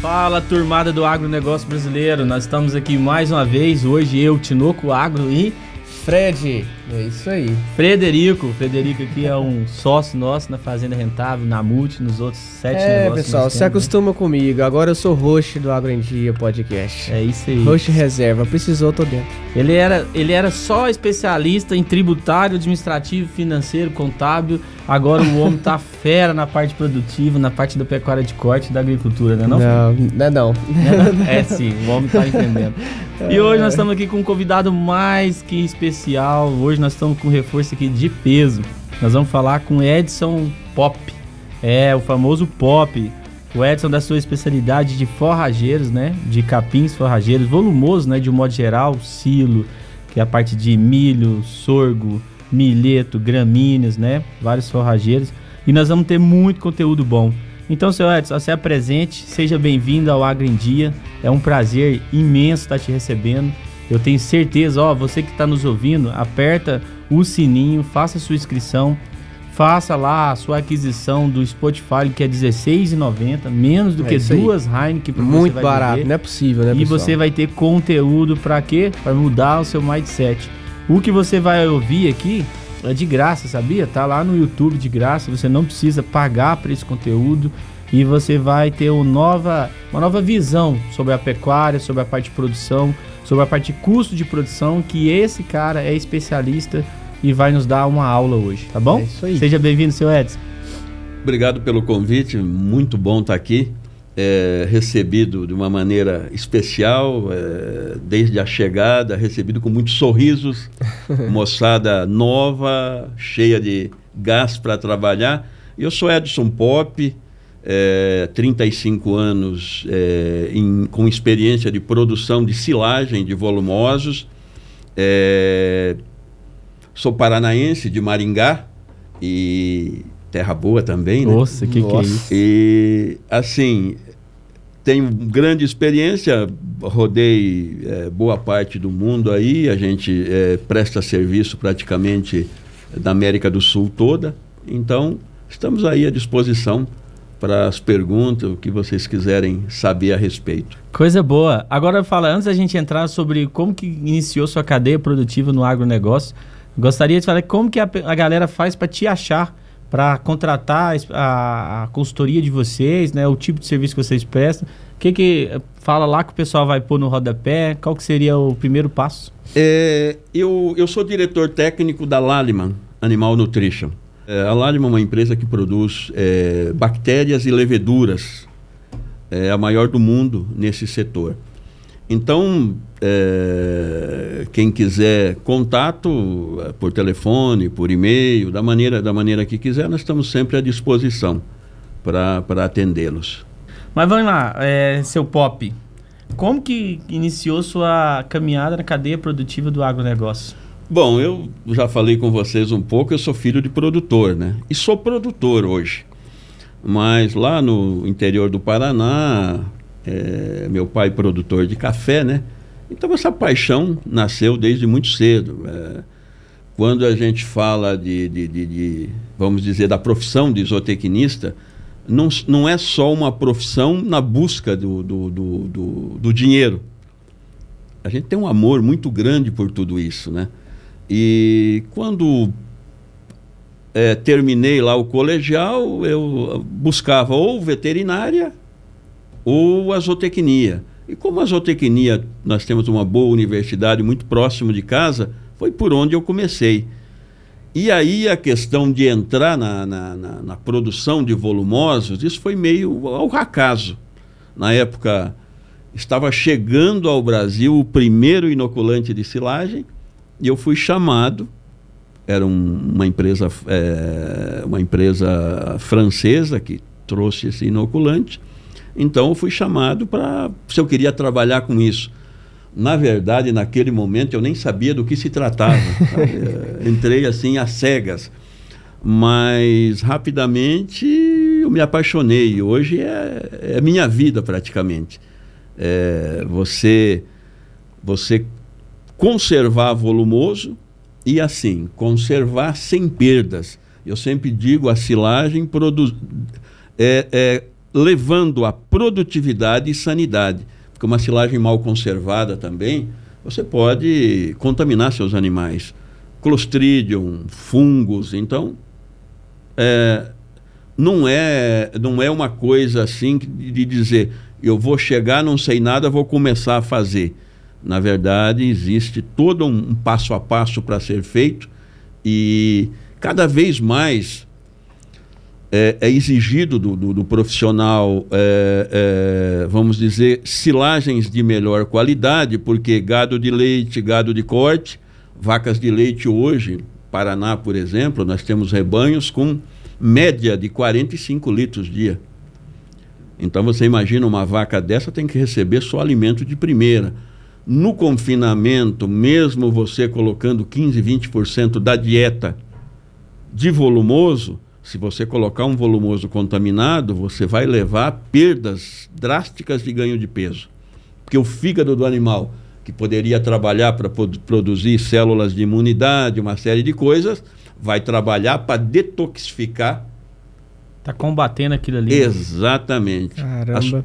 Fala, turmada do agronegócio brasileiro. Nós estamos aqui mais uma vez. Hoje eu, Tinoco Agro e Fred. É isso aí. Frederico. Frederico aqui é um sócio nosso na Fazenda Rentável, na Multi, nos outros sete é, negócios. É, pessoal, se né? acostuma né? comigo. Agora eu sou host do Agro em Dia Podcast. É isso aí. Host reserva. Precisou, tô dentro. Ele era, ele era só especialista em tributário, administrativo, financeiro, contábil. Agora o homem tá fera na parte produtiva, na parte da pecuária de corte e da agricultura, né? Não, não, não é não. É, sim, o homem tá entendendo. E hoje nós estamos aqui com um convidado mais que especial. Hoje nós estamos com reforço aqui de peso. Nós vamos falar com Edson Pop. É, o famoso Pop. O Edson da sua especialidade de forrageiros, né? De capins forrageiros, volumoso, né? De um modo geral, silo, que é a parte de milho, sorgo, milheto, gramíneas, né? Vários forrageiros. E nós vamos ter muito conteúdo bom. Então, seu Edson, você é presente, seja bem-vindo ao Agro em Dia. É um prazer imenso estar te recebendo. Eu tenho certeza, ó, você que está nos ouvindo, aperta o sininho, faça sua inscrição, faça lá a sua aquisição do Spotify, que é R$16,90, menos do é que duas Heineken para Muito barato, beber. não é possível, né, E pessoal? você vai ter conteúdo para quê? Para mudar o seu mindset. O que você vai ouvir aqui é de graça, sabia? Tá lá no YouTube de graça, você não precisa pagar para esse conteúdo e você vai ter uma nova, uma nova visão sobre a pecuária, sobre a parte de produção, sobre a parte de custo de produção, que esse cara é especialista e vai nos dar uma aula hoje, tá bom? É isso aí. Seja bem-vindo, seu Edson. Obrigado pelo convite, muito bom estar aqui. É, recebido de uma maneira especial, é, desde a chegada, recebido com muitos sorrisos, moçada nova, cheia de gás para trabalhar. Eu sou Edson Pop, é, 35 anos é, em, com experiência de produção de silagem de volumosos. É, sou paranaense de Maringá e terra boa também, né? Nossa, que Nossa. que é isso? E assim, tenho grande experiência, rodei é, boa parte do mundo aí, a gente é, presta serviço praticamente da América do Sul toda, então estamos aí à disposição para as perguntas, o que vocês quiserem saber a respeito. Coisa boa. Agora fala, antes da gente entrar sobre como que iniciou sua cadeia produtiva no agronegócio, gostaria de falar como que a, a galera faz para te achar para contratar a, a, consultoria de vocês, né, o tipo de serviço que vocês prestam. O que que fala lá que o pessoal vai pôr no rodapé? Qual que seria o primeiro passo? É, eu, eu sou diretor técnico da Laliman Animal Nutrition. É, a Laliman é uma empresa que produz é, bactérias e leveduras, é a maior do mundo nesse setor. Então, é, quem quiser contato é, por telefone, por e-mail, da maneira, da maneira que quiser, nós estamos sempre à disposição para atendê-los. Mas vamos lá, é, seu Pop, como que iniciou sua caminhada na cadeia produtiva do agronegócio? Bom, eu já falei com vocês um pouco, eu sou filho de produtor, né? E sou produtor hoje. Mas lá no interior do Paraná, é, meu pai produtor de café, né? Então essa paixão nasceu desde muito cedo. É, quando a gente fala de, de, de, de, vamos dizer, da profissão de zootecnista, não, não é só uma profissão na busca do, do, do, do, do dinheiro. A gente tem um amor muito grande por tudo isso, né? E quando é, terminei lá o colegial, eu buscava ou veterinária ou a zootecnia. E como a zootecnia, nós temos uma boa universidade muito próximo de casa, foi por onde eu comecei. E aí a questão de entrar na, na, na, na produção de volumosos, isso foi meio ao acaso. Na época, estava chegando ao Brasil o primeiro inoculante de silagem, e eu fui chamado, era um, uma, empresa, é, uma empresa francesa que trouxe esse inoculante, então eu fui chamado para se eu queria trabalhar com isso. Na verdade, naquele momento eu nem sabia do que se tratava. Eh, entrei assim às cegas. Mas rapidamente eu me apaixonei. Hoje é, é minha vida praticamente. É, você, você conservar volumoso e assim, conservar sem perdas. Eu sempre digo, a silagem é, é levando a produtividade e sanidade. Porque uma silagem mal conservada também, você pode contaminar seus animais. Clostridium, fungos, então é, não é não é uma coisa assim de dizer eu vou chegar, não sei nada, vou começar a fazer. Na verdade, existe todo um, passo a passo para ser feito e cada vez mais é, é exigido do, do, do profissional, é, é, vamos dizer, silagens de melhor qualidade, porque gado de leite, gado de corte, vacas de leite hoje, Paraná, por exemplo, nós temos rebanhos com média de 45 litros dia. Então você imagina uma vaca dessa tem que receber só alimento de primeira. No confinamento, mesmo você colocando 15, 20% da dieta de volumoso, se você colocar um volumoso contaminado, você vai levar perdas drásticas de ganho de peso. Porque o fígado do animal, que poderia trabalhar para produzir células de imunidade, uma série de coisas, vai trabalhar para detoxificar. Está combatendo aquilo ali. Exatamente. Caramba. As,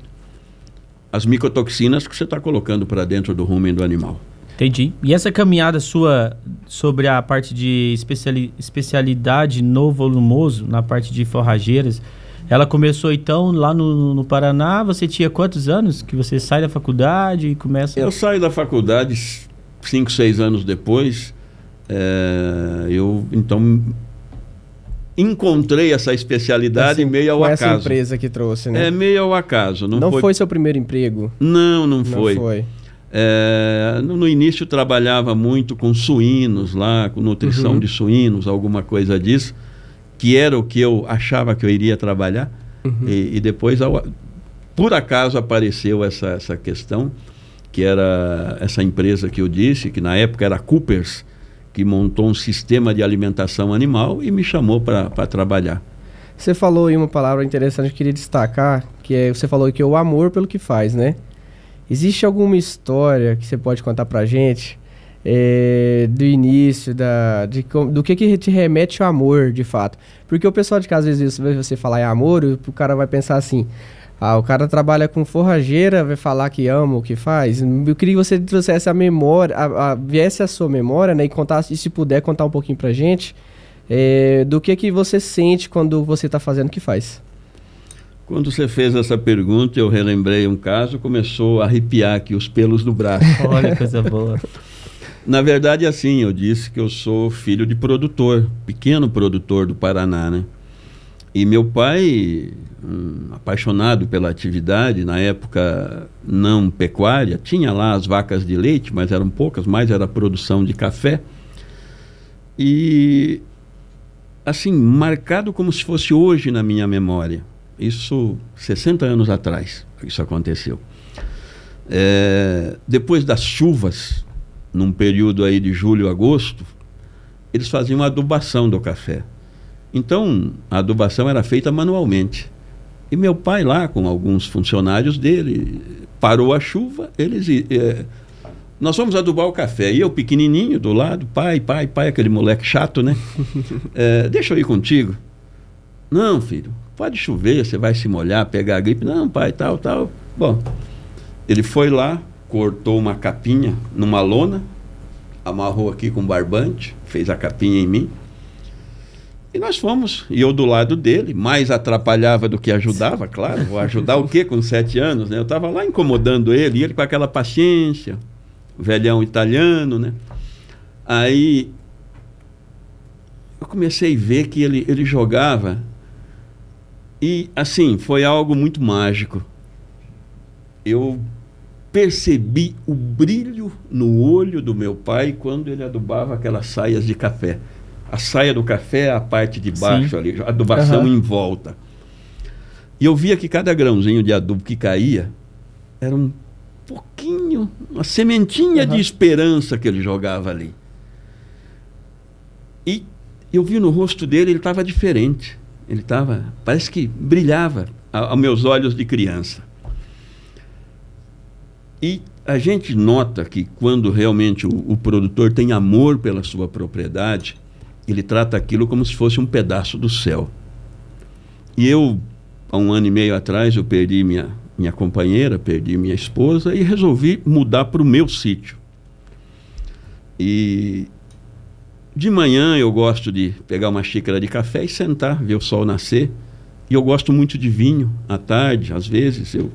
as micotoxinas que você está colocando para dentro do rumen do animal. Entendi. E essa caminhada sua sobre a parte de especiali especialidade no volumoso, na parte de forrageiras, ela começou então lá no, no, Paraná. Você tinha quantos anos que você sai da faculdade e começa? Eu saio da faculdade cinco, seis anos depois. É, eu então encontrei essa especialidade meio ao com acaso. essa empresa que trouxe, né? É meio ao acaso. Não, não foi... foi seu primeiro emprego? Não, não, não foi. foi. É, no, no, início trabalhava muito com suínos lá, com nutrição uhum. de suínos, alguma coisa disso, que era o que eu achava que eu iria trabalhar. Uhum. E, e, depois, ao, por acaso, apareceu essa, essa questão, que era essa empresa que eu disse, que na época era Coopers, que montou um sistema de alimentação animal e me chamou para trabalhar. Você falou aí uma palavra interessante que eu queria destacar, que é, você falou que é o amor pelo que faz, né? Existe alguma história que você pode contar pra gente é, do início, da, de, do que, que te remete ao amor, de fato? Porque o pessoal de casa, às vezes, você falar em amor, o cara vai pensar assim, ah, o cara trabalha com forrageira, vai falar que ama o que faz. Eu queria que você trouxesse a memória, a, a, viesse a sua memória, né, e contasse, e se puder contar um pouquinho pra gente, é, do que que você sente quando você está fazendo o que faz. Quando você fez essa pergunta, eu relembrei um caso, começou a arrepiar aqui os pelos do braço. Olha, coisa boa. Na verdade, assim, eu disse que eu sou filho de produtor, pequeno produtor do Paraná, né? E meu pai, um, apaixonado pela atividade, na época não pecuária, tinha lá as vacas de leite, mas eram poucas, mais era produção de café. E, assim, marcado como se fosse hoje na minha memória isso 60 anos atrás, isso aconteceu. É, depois das chuvas, num período aí de julho, agosto, eles faziam adubação do café. Então, a adubação era feita manualmente. E meu pai lá, com alguns funcionários dele, parou a chuva, eles... É, nós vamos adubar o café. E eu, pequenininho, do lado, pai, pai, pai, aquele moleque chato, né? É, deixa eu ir contigo. Não, filho, Pode chover, você vai se molhar, pegar a gripe. Não, pai, tal, tal. Bom, ele foi lá, cortou uma capinha numa lona, amarrou aqui com barbante, fez a capinha em mim. E nós fomos, e eu do lado dele, mais atrapalhava do que ajudava, claro. Vou ajudar o quê com sete anos, né? Eu estava lá incomodando ele, e ele com aquela paciência, velhão italiano, né? Aí eu comecei a ver que ele, ele jogava e assim, foi algo muito mágico. Eu percebi o brilho no olho do meu pai quando ele adubava aquelas saias de café. A saia do café é a parte de baixo Sim. ali, adubação uhum. em volta. E eu via que cada grãozinho de adubo que caía era um pouquinho, uma sementinha uhum. de esperança que ele jogava ali. E eu vi no rosto dele, ele estava diferente. Ele estava, parece que brilhava aos meus olhos de criança. E a gente nota que quando realmente o, o, produtor tem amor pela sua propriedade, ele trata aquilo como se fosse um pedaço do céu. E eu há um ano e meio atrás, eu perdi minha, minha companheira, perdi minha esposa e resolvi mudar para o meu sítio. E de manhã eu gosto de pegar uma xícara de café e sentar, ver o sol nascer. E eu gosto muito de vinho à tarde, às vezes eu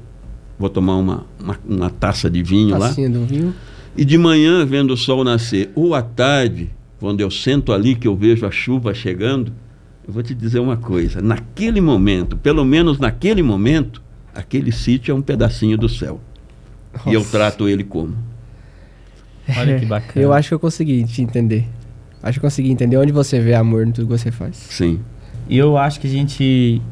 vou tomar uma, uma, uma taça de vinho Tacinha lá. do vinho. E de manhã, vendo o sol nascer, ou à tarde, quando eu sento ali que eu vejo a chuva chegando, eu vou te dizer uma coisa: naquele momento, pelo menos naquele momento, aquele sítio é um pedacinho do céu. E eu Nossa. trato ele como. Olha que bacana. Eu acho que eu consegui te entender. Acho que eu consegui entender onde você vê amor em tudo que você faz. Sim. E eu acho que a gente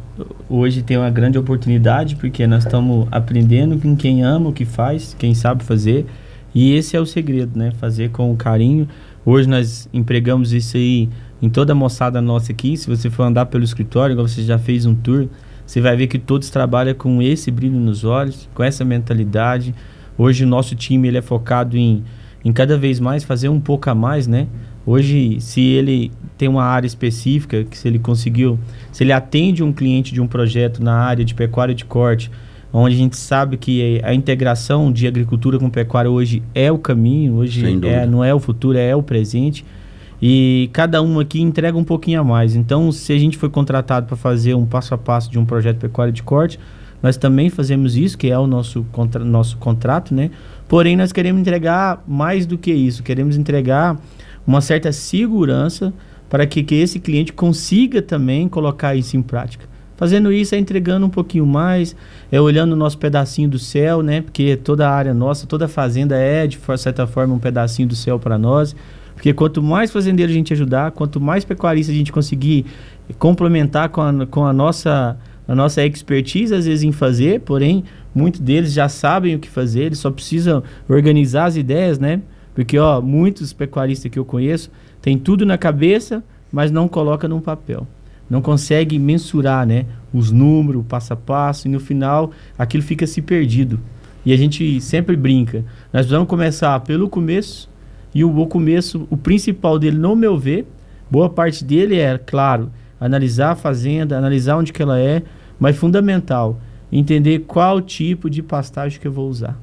hoje tem uma grande oportunidade porque nós estamos aprendendo com quem ama o que faz, quem sabe fazer. E esse é o segredo, né? Fazer com carinho. Hoje nós empregamos isso aí em toda a moçada nossa aqui. Se você for andar pelo escritório, igual você já fez um tour, você vai ver que todos trabalham com esse brilho nos olhos, com essa mentalidade. Hoje o nosso time ele é focado em, em cada vez mais fazer um pouco a mais, né? Hoje, se ele tem uma área específica, que se ele conseguiu, se ele atende um cliente de um projeto na área de pecuária de corte, onde a gente sabe que a integração de agricultura com pecuária hoje é o caminho, hoje é, não é o futuro, é o presente. E cada um aqui entrega um pouquinho a mais. Então, se a gente foi contratado para fazer um passo a passo de um projeto de pecuária de corte, nós também fazemos isso, que é o nosso, contra, nosso contrato, né? Porém, nós queremos entregar mais do que isso. Queremos entregar uma certa segurança para que, que esse cliente consiga também colocar isso em prática. Fazendo isso é entregando um pouquinho mais, é olhando o nosso pedacinho do céu, né? Porque toda a área nossa, toda a fazenda é, de certa forma, um pedacinho do céu para nós. Porque quanto mais fazendeiro a gente ajudar, quanto mais pecuarista a gente conseguir complementar com a, com a nossa a nossa expertise às vezes em fazer, porém muitos deles já sabem o que fazer, eles só precisam organizar as ideias, né? Porque ó, muitos pecuaristas que eu conheço têm tudo na cabeça, mas não coloca num papel. Não consegue mensurar, né, os números, passo a passo e no final aquilo fica se perdido. E a gente sempre brinca. Nós precisamos começar pelo começo e o, o começo, o principal dele, no meu ver, boa parte dele é, claro, analisar a fazenda, analisar onde que ela é, mas fundamental, entender qual tipo de pastagem que eu vou usar.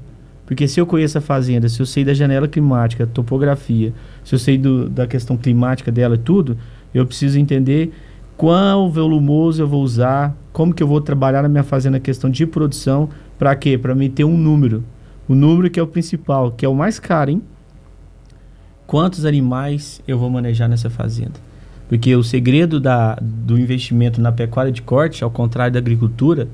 Porque se eu conheço a fazenda, se eu sei da janela climática, topografia, se eu sei do, da questão climática dela e tudo, eu preciso entender qual volumoso eu vou usar, como que eu vou trabalhar na minha fazenda a questão de produção, para quê? Para me ter um número. O número que é o principal, que é o mais caro, hein? Quantos animais eu vou manejar nessa fazenda? Porque o segredo da, do investimento na pecuária de corte, ao contrário da agricultura,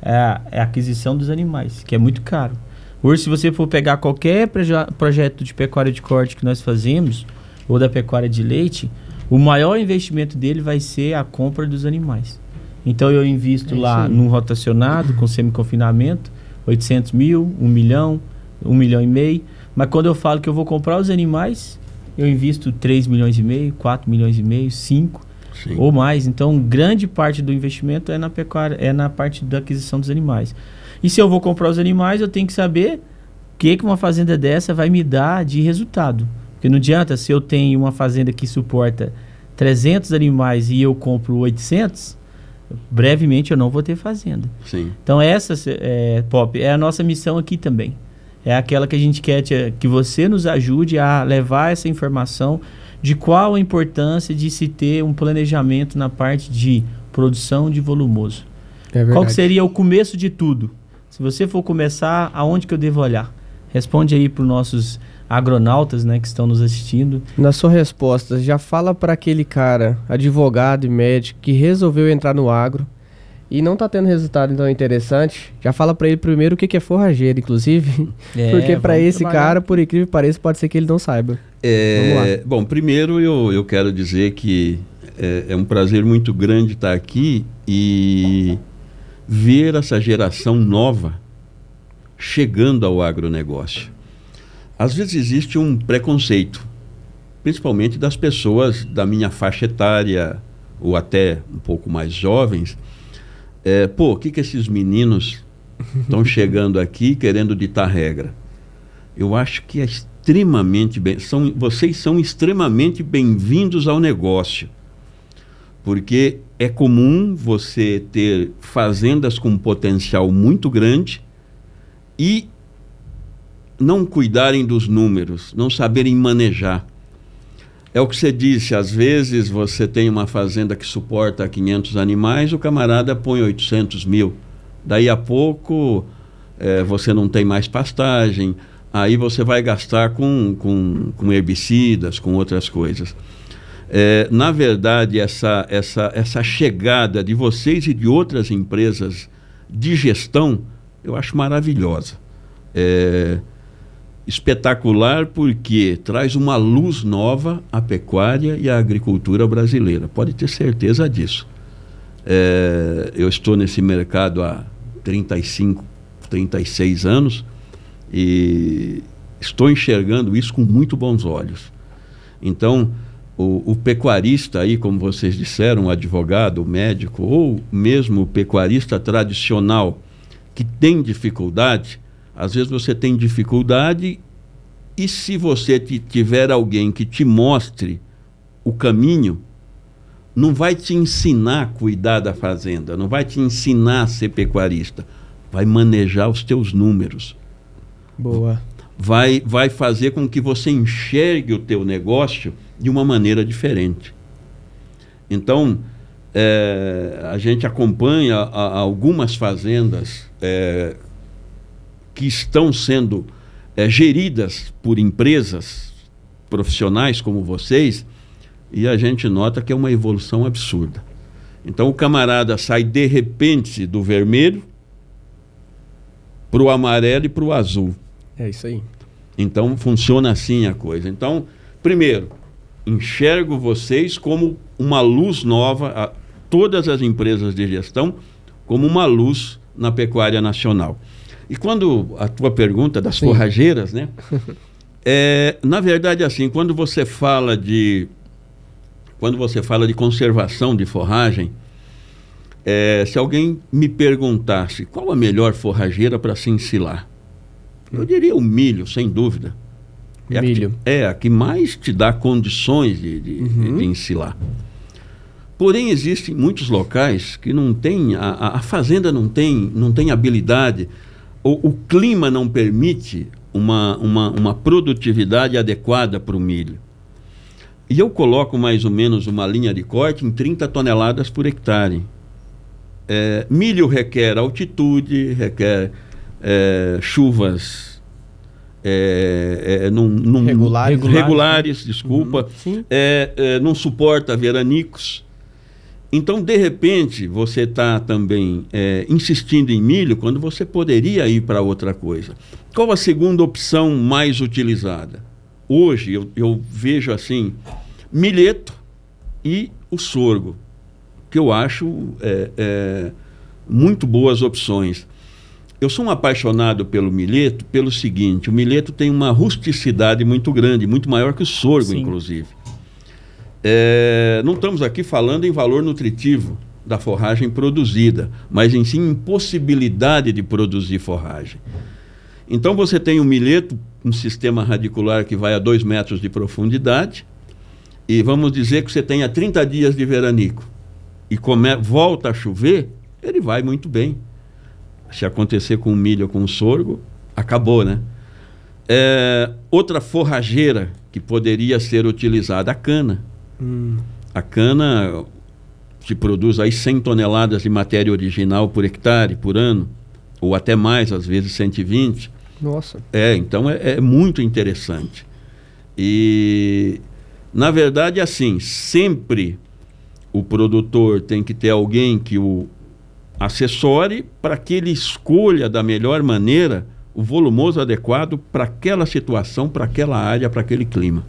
é a, é a aquisição dos animais, que é muito caro. Hoje, se você for pegar qualquer proje- projeto de pecuária de corte que nós fazemos, ou da pecuária de leite, o maior investimento dele vai ser a compra dos animais. Então, eu invisto É lá num rotacionado, com semi-confinamento, 800 mil, 1 milhão, 1 milhão e meio. Mas quando eu falo que eu vou comprar os animais, eu invisto 3 milhões e meio, 4 milhões e meio, 5 Sim. ou mais. Então, grande parte do investimento é na pecuária, é na parte da aquisição dos animais. E se eu vou comprar os animais, eu tenho que saber o que, que uma fazenda dessa vai me dar de resultado. Porque não adianta se eu tenho uma fazenda que suporta 300 animais e eu compro 800, brevemente eu não vou ter fazenda. Sim. Então essa, é, Pop, é a nossa missão aqui também. É aquela que a gente quer te- que você nos ajude a levar essa informação de qual a importância de se ter um planejamento na parte de produção de volumoso. É. Qual que seria o começo de tudo? Se você for começar, aonde que eu devo olhar? Responde aí para os nossos agronautas né, que estão nos assistindo. Na sua resposta, já fala para aquele cara, advogado e médico, que resolveu entrar no agro e não tá tendo resultado tão interessante. Já fala para ele primeiro o que que é forrageiro, inclusive. porque para É, esse trabalhar. cara, por incrível que pareça, pode ser que ele não saiba. É, bom, primeiro eu, eu quero dizer que é, é um prazer muito grande estar aqui e ver essa geração nova chegando ao agronegócio. Às vezes existe um preconceito, principalmente das pessoas da minha faixa etária ou até um pouco mais jovens. É, pô, o que, que esses meninos estão chegando aqui querendo ditar regra? Eu acho que é extremamente bem. São, vocês são extremamente bem-vindos ao negócio. Porque é comum você ter fazendas com potencial muito grande e não cuidarem dos números, não saberem manejar. É o que você disse, às vezes você tem uma fazenda que suporta 500 animais, o camarada põe 800 mil. Daí a pouco é, você não tem mais pastagem, aí você vai gastar com, com, com herbicidas, com outras coisas. É, na verdade, essa, essa, essa chegada de vocês e de outras empresas de gestão, eu acho maravilhosa. É, espetacular porque traz uma luz nova à pecuária e à agricultura brasileira. Pode ter certeza disso. É, eu estou nesse mercado há 35, 36 anos e estou enxergando isso com muito bons olhos. Então, o, o, pecuarista aí, como vocês disseram, o advogado, o médico, ou mesmo o pecuarista tradicional que tem dificuldade, às vezes você tem dificuldade e se você tiver alguém que te mostre o caminho, não vai te ensinar a cuidar da fazenda, não vai te ensinar a ser pecuarista, vai manejar os teus números. Boa. Vai, vai fazer com que você enxergue o teu negócio de uma maneira diferente. Então, é, a gente acompanha a, a algumas fazendas é, que estão sendo é, geridas por empresas profissionais como vocês, e a gente nota que é uma evolução absurda. Então o camarada sai de repente do vermelho para o amarelo e para o azul. É isso aí. Então funciona assim a coisa. Então, primeiro, enxergo vocês como uma luz nova, a todas as empresas de gestão, como uma luz na pecuária nacional. E quando a tua pergunta das Sim. forrageiras, né? é, na verdade, assim, quando você fala de quando você fala de conservação de forragem, é, se alguém me perguntasse qual a melhor forrageira para se ensilar, eu diria o milho, sem dúvida. É milho. A que, é a que mais te dá condições de, de, uhum. de ensilar. Porém, existem muitos locais que não tem, a, a fazenda não tem, não tem habilidade o, o clima não permite uma, uma, uma produtividade adequada para o milho. E eu coloco mais ou menos uma linha de corte em 30 toneladas por hectare. É, milho requer altitude, requer é, chuvas é, é, num, num, regulares, regulares, desculpa, uhum, é, é, não suporta veranicos. Então, de repente, você está também é, insistindo em milho quando você poderia ir para outra coisa. Qual a segunda opção mais utilizada? Hoje eu, eu vejo assim: milheto e o sorgo, que eu acho é, é, muito boas opções. Eu sou um apaixonado pelo milheto pelo seguinte: o milheto tem uma rusticidade muito grande, muito maior que o sorgo, Sim. inclusive. É, não estamos aqui falando em valor nutritivo da forragem produzida, mas em sim impossibilidade de produzir forragem. Então você tem um milheto, um sistema radicular que vai a 2 metros de profundidade, e vamos dizer que você tenha 30 dias de veranico, e come, volta a chover, ele vai muito bem. Se acontecer com milho ou com sorgo, acabou, né? É, outra forrageira que poderia ser utilizada, a cana. Hum. A cana se produz aí 100 toneladas de matéria original por hectare, por ano, ou até mais, às vezes 120. Nossa. É, então é, é muito interessante. E, na verdade, assim, sempre o produtor tem que ter alguém que o assessore para que ele escolha da melhor maneira o volumoso adequado para aquela situação, para aquela área, para aquele clima.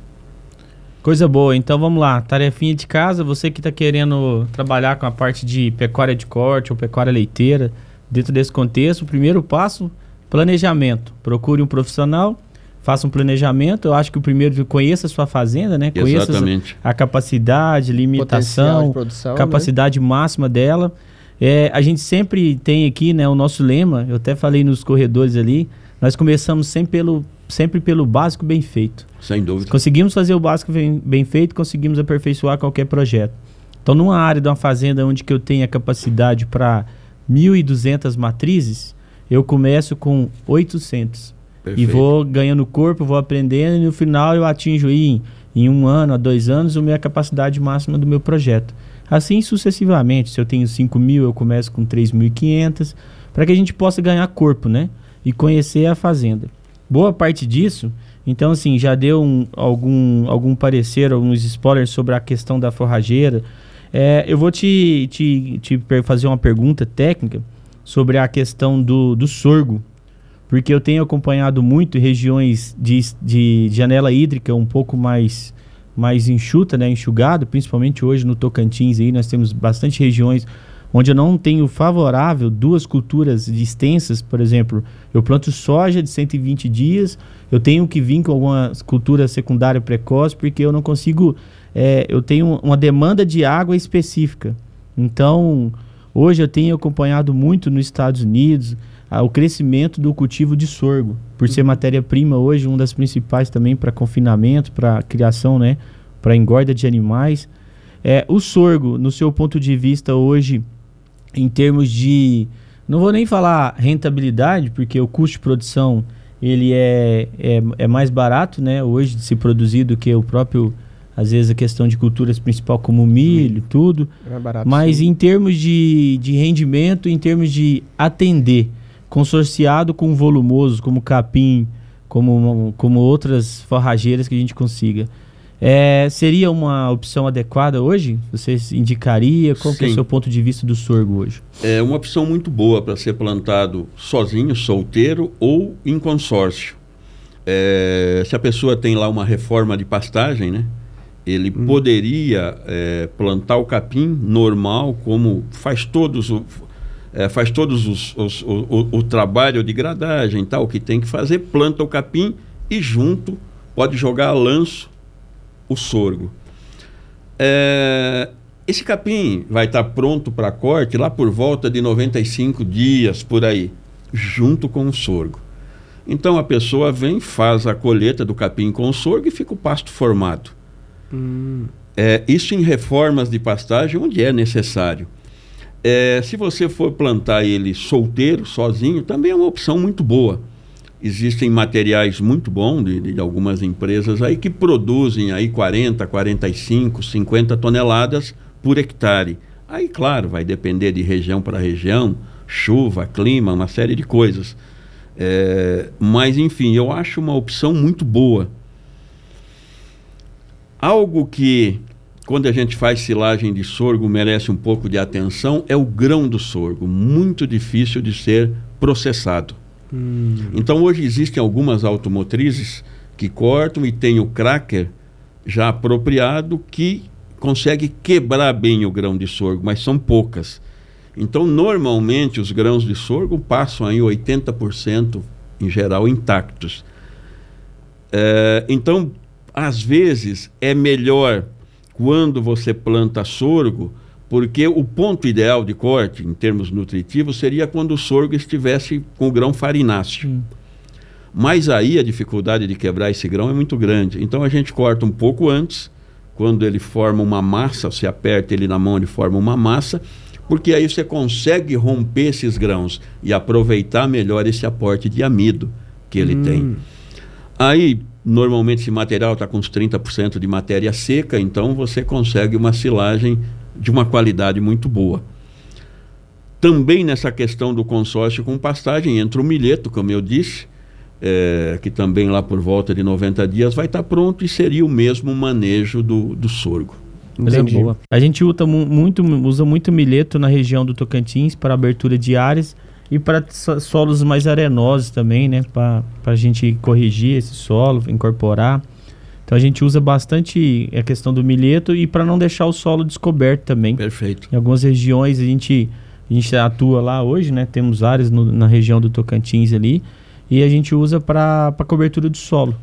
Coisa boa, então vamos lá. Tarefinha de casa, você que está querendo trabalhar com a parte de pecuária de corte ou pecuária leiteira, dentro desse contexto, o primeiro passo, planejamento. Procure um profissional, faça um planejamento. Eu acho que o primeiro conheça a sua fazenda, né? Conheça Exatamente. a capacidade, limitação, produção, capacidade né? máxima dela. É, a gente sempre tem aqui, né, o nosso lema, eu até falei nos corredores ali, nós começamos sempre pelo, sempre pelo básico bem feito. Sem dúvida. Conseguimos fazer o básico bem, bem feito, conseguimos aperfeiçoar qualquer projeto. Então, numa área de uma fazenda onde que eu tenho a capacidade para 1.200 matrizes, eu começo com 800. Perfeito. E vou ganhando corpo, vou aprendendo e no final eu atinjo aí em, em um ano a dois anos a minha capacidade máxima do meu projeto. Assim sucessivamente. Se eu tenho 5 mil, eu começo com 3.500, para que a gente possa ganhar corpo, né? E conhecer a fazenda. Boa parte disso, então assim, já deu um, algum, algum parecer, alguns spoilers sobre a questão da forrageira. É, eu vou te, te, te fazer uma pergunta técnica sobre a questão do, do sorgo, porque eu tenho acompanhado muito regiões de, de janela hídrica um pouco mais mais enxuta, né, enxugado, principalmente hoje no Tocantins aí nós temos bastante regiões onde eu não tenho favorável duas culturas extensas, por exemplo, eu planto soja de 120 dias, eu tenho que vir com alguma cultura secundária precoce porque eu não consigo, é, eu tenho uma demanda de água específica. Então, Hoje eu tenho acompanhado muito nos Estados Unidos o crescimento do cultivo de sorgo, por ser matéria-prima hoje, uma das principais também para confinamento, para criação, né, para engorda de animais. É, o sorgo, no seu ponto de vista hoje, em termos de, não vou nem falar rentabilidade, porque o custo de produção ele é, é, é mais barato, né, hoje de se produzir do que o próprio às vezes a questão de culturas principal como milho, hum. tudo. É barato, mas sim. em termos de, de rendimento, em termos de atender, consorciado com volumosos como capim, como, como outras forrageiras que a gente consiga. É, seria uma opção adequada hoje? Você indicaria? Qual é o seu ponto de vista do sorgo hoje? É uma opção muito boa para ser plantado sozinho, solteiro ou em consórcio. É, se a pessoa tem lá uma reforma de pastagem, né? ele hum. poderia é, plantar o capim normal, como faz todos o, é, faz todos os, os, o, o, o, trabalho de gradagem tal que tem que fazer, planta o capim e junto pode jogar a lanço o sorgo. É, esse capim vai estar pronto para corte lá por volta de 95 dias por aí, junto com o sorgo. Então a pessoa vem, faz a colheita do capim com o sorgo e fica o pasto formado. Hum. É, isso em reformas de pastagem, onde é necessário. É, se você for plantar ele solteiro, sozinho, também é uma opção muito boa. Existem materiais muito bons de, de, algumas empresas aí que produzem aí 40, 45, 50 toneladas por hectare. Aí, claro, vai depender de região para região, chuva, clima, uma série de coisas. É, mas, enfim, eu acho uma opção muito boa Algo que, quando a gente faz silagem de sorgo, merece um pouco de atenção é o grão do sorgo, muito difícil de ser processado. Hum. Então, hoje existem algumas automotrizes que cortam e tem o cracker já apropriado que consegue quebrar bem o grão de sorgo, mas são poucas. Então, normalmente, os grãos de sorgo passam aí 80% em geral intactos. É, então, às vezes é melhor quando você planta sorgo, porque o ponto ideal de corte, em termos nutritivos, seria quando o sorgo estivesse com o grão farináceo. Hum. Mas aí a dificuldade de quebrar esse grão é muito grande. Então a gente corta um pouco antes, quando ele forma uma massa, você aperta ele na mão, ele forma uma massa, porque aí você consegue romper esses grãos e aproveitar melhor esse aporte de amido que ele hum. tem. Aí, Normalmente esse material está com uns 30% de matéria seca, então você consegue uma silagem de uma qualidade muito boa. Também nessa questão do consórcio com pastagem entra o milheto, como eu disse, é, que também lá por volta de 90 dias vai estar pronto e seria o mesmo manejo do, do sorgo. Entendi. Boa. A gente usa muito, usa muito milheto na região do Tocantins para abertura de áreas e para solos mais arenosos também, né? Para a gente corrigir esse solo, incorporar. Então a gente usa bastante a questão do milheto e para não deixar o solo descoberto também. Perfeito. Em algumas regiões a gente, a gente atua lá hoje, né? Temos áreas no, na região do Tocantins ali e a gente usa para cobertura do solo.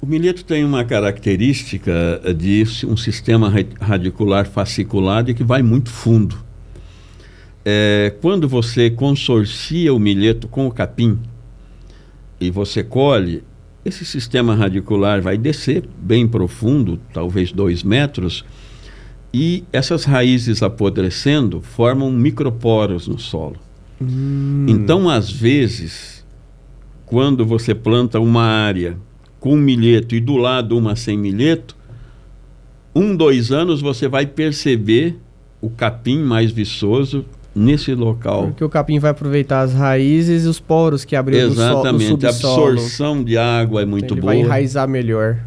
O milheto tem uma característica de um sistema radicular fasciculado que vai muito fundo é, quando você consorcia o milheto com o capim e você colhe, esse sistema radicular vai descer bem profundo, talvez dois metros, E essas raízes apodrecendo formam microporos no solo. Hum. Então, às vezes, quando você planta uma área com milheto e do lado uma sem milheto, um, dois anos você vai perceber o capim mais viçoso nesse local. Porque o capim vai aproveitar as raízes e os poros que abriram Exatamente, no, so, no a absorção de água é muito Ele boa. Ele vai enraizar melhor.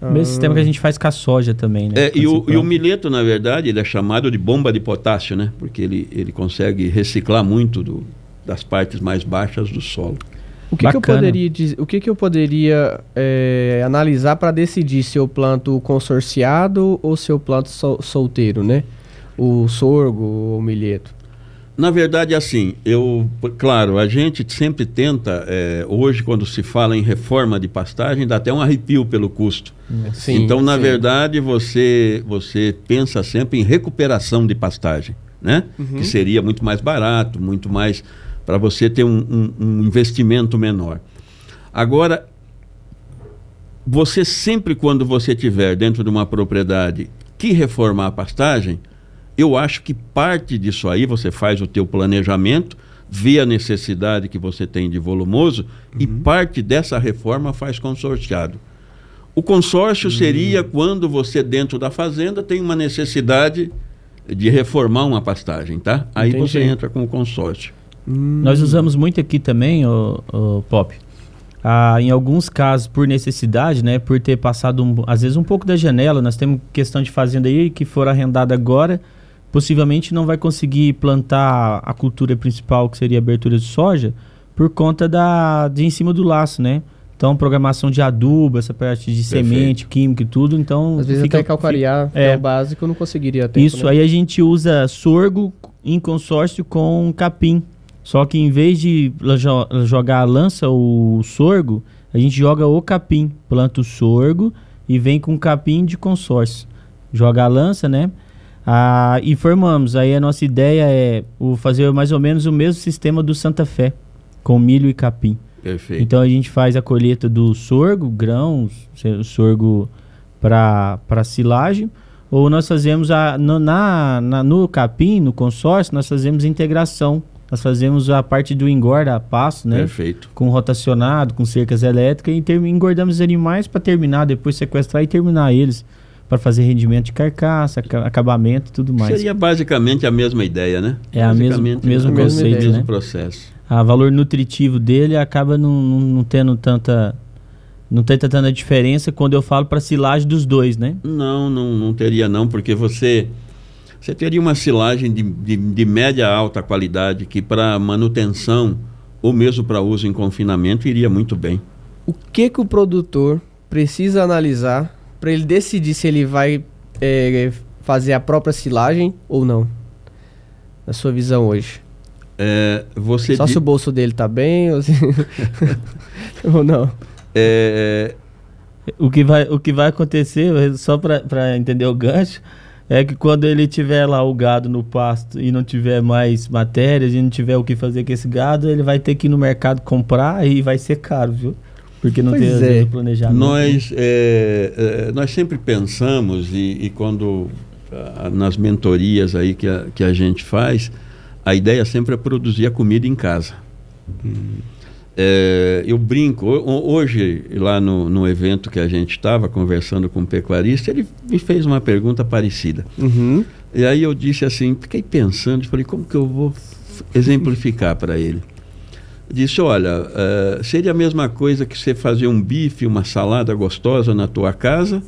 O mesmo ah. sistema que a gente faz com a soja também, né? É, e, o, e, o, milheto, na verdade, ele é chamado de bomba de potássio, né? Porque ele, ele consegue reciclar muito do, das partes mais baixas do solo. O que, que eu poderia, o que, que eu poderia é, analisar para decidir se eu planto consorciado ou se eu planto sol, solteiro, né? O sorgo ou o milheto? Na verdade, assim, eu, claro, a gente sempre tenta, é, hoje, quando se fala em reforma de pastagem, dá até um arrepio pelo custo. Sim, então, na sim. verdade, você, você pensa sempre em recuperação de pastagem, né? Uhum. Que seria muito mais barato, muito mais para você ter um, um, um investimento menor. Agora, você sempre, quando você tiver dentro de uma propriedade que reformar a pastagem, eu acho que parte disso aí você faz o teu planejamento, vê a necessidade que você tem de volumoso uhum. e parte dessa reforma faz consorciado. O consórcio uhum. seria quando você dentro da fazenda tem uma necessidade de reformar uma pastagem, tá? Aí Entendi. você entra com o consórcio. Hum. Nós usamos muito aqui também, o, o Pop. Ah, em alguns casos, por necessidade, né, por ter passado um, às vezes um pouco da janela, nós temos questão de fazenda aí que for arrendada agora, possivelmente não vai conseguir plantar a cultura principal, que seria a abertura de soja, por conta da de em cima do laço, né? Então, programação de adubo, essa parte de Perfeito. semente, química e tudo, então... Às vezes fica, até calcariar, fica, é, é o básico, não conseguiria ter. Isso, né? aí a gente usa sorgo em consórcio com capim. Só que em vez de jogar a lança o sorgo, a gente joga o capim. Planta o sorgo e vem com capim de consórcio. Joga a lança, né? Ah, e formamos. Aí a nossa ideia é o fazer mais ou menos o mesmo sistema do Santa Fé, com milho e capim. Perfeito. Então a gente faz a colheita do sorgo, grãos, sorgo para silagem, ou nós fazemos a, no, na, na, no capim, no consórcio, nós fazemos integração nós fazemos a parte do engorda a passo, né? Perfeito. Com rotacionado, com cercas elétricas e engordamos os animais para terminar, depois sequestrar e terminar eles para fazer rendimento de carcaça, acabamento e tudo mais. Seria basicamente a mesma ideia, né? É a mesma, mesmo a conceito, ideia, né? mesmo processo. A valor nutritivo dele acaba não, não, não tendo tanta não tem tanta diferença quando eu falo para silagem dos dois, né? Não, não, não teria não, porque você você teria uma silagem de, de, de média a alta qualidade que para manutenção ou mesmo para uso em confinamento iria muito bem. O que que o produtor precisa analisar para ele decidir se ele vai é, fazer a própria silagem ou não? Na sua visão hoje. É, você Só se o bolso dele tá bem ou, se... ou não? É... O, que vai, o que vai acontecer, só para entender o gancho, é que quando ele tiver lá o gado no pasto e não tiver mais matérias e não tiver o que fazer com esse gado, ele vai ter que ir no mercado comprar e vai ser caro, viu? Porque não pois tem é. planejamento. Nós, é, é, nós sempre pensamos, e, e quando nas mentorias aí que a, que a gente faz, a ideia sempre é produzir a comida em casa. Hum. É, eu brinco, hoje, lá no, no evento que a gente estava conversando com um pecuarista, ele me fez uma pergunta parecida. Uhum. E aí eu disse assim, fiquei pensando, falei, como que eu vou exemplificar para ele? Disse, olha, uh, seria a mesma coisa que você fazer um bife, uma salada gostosa na tua casa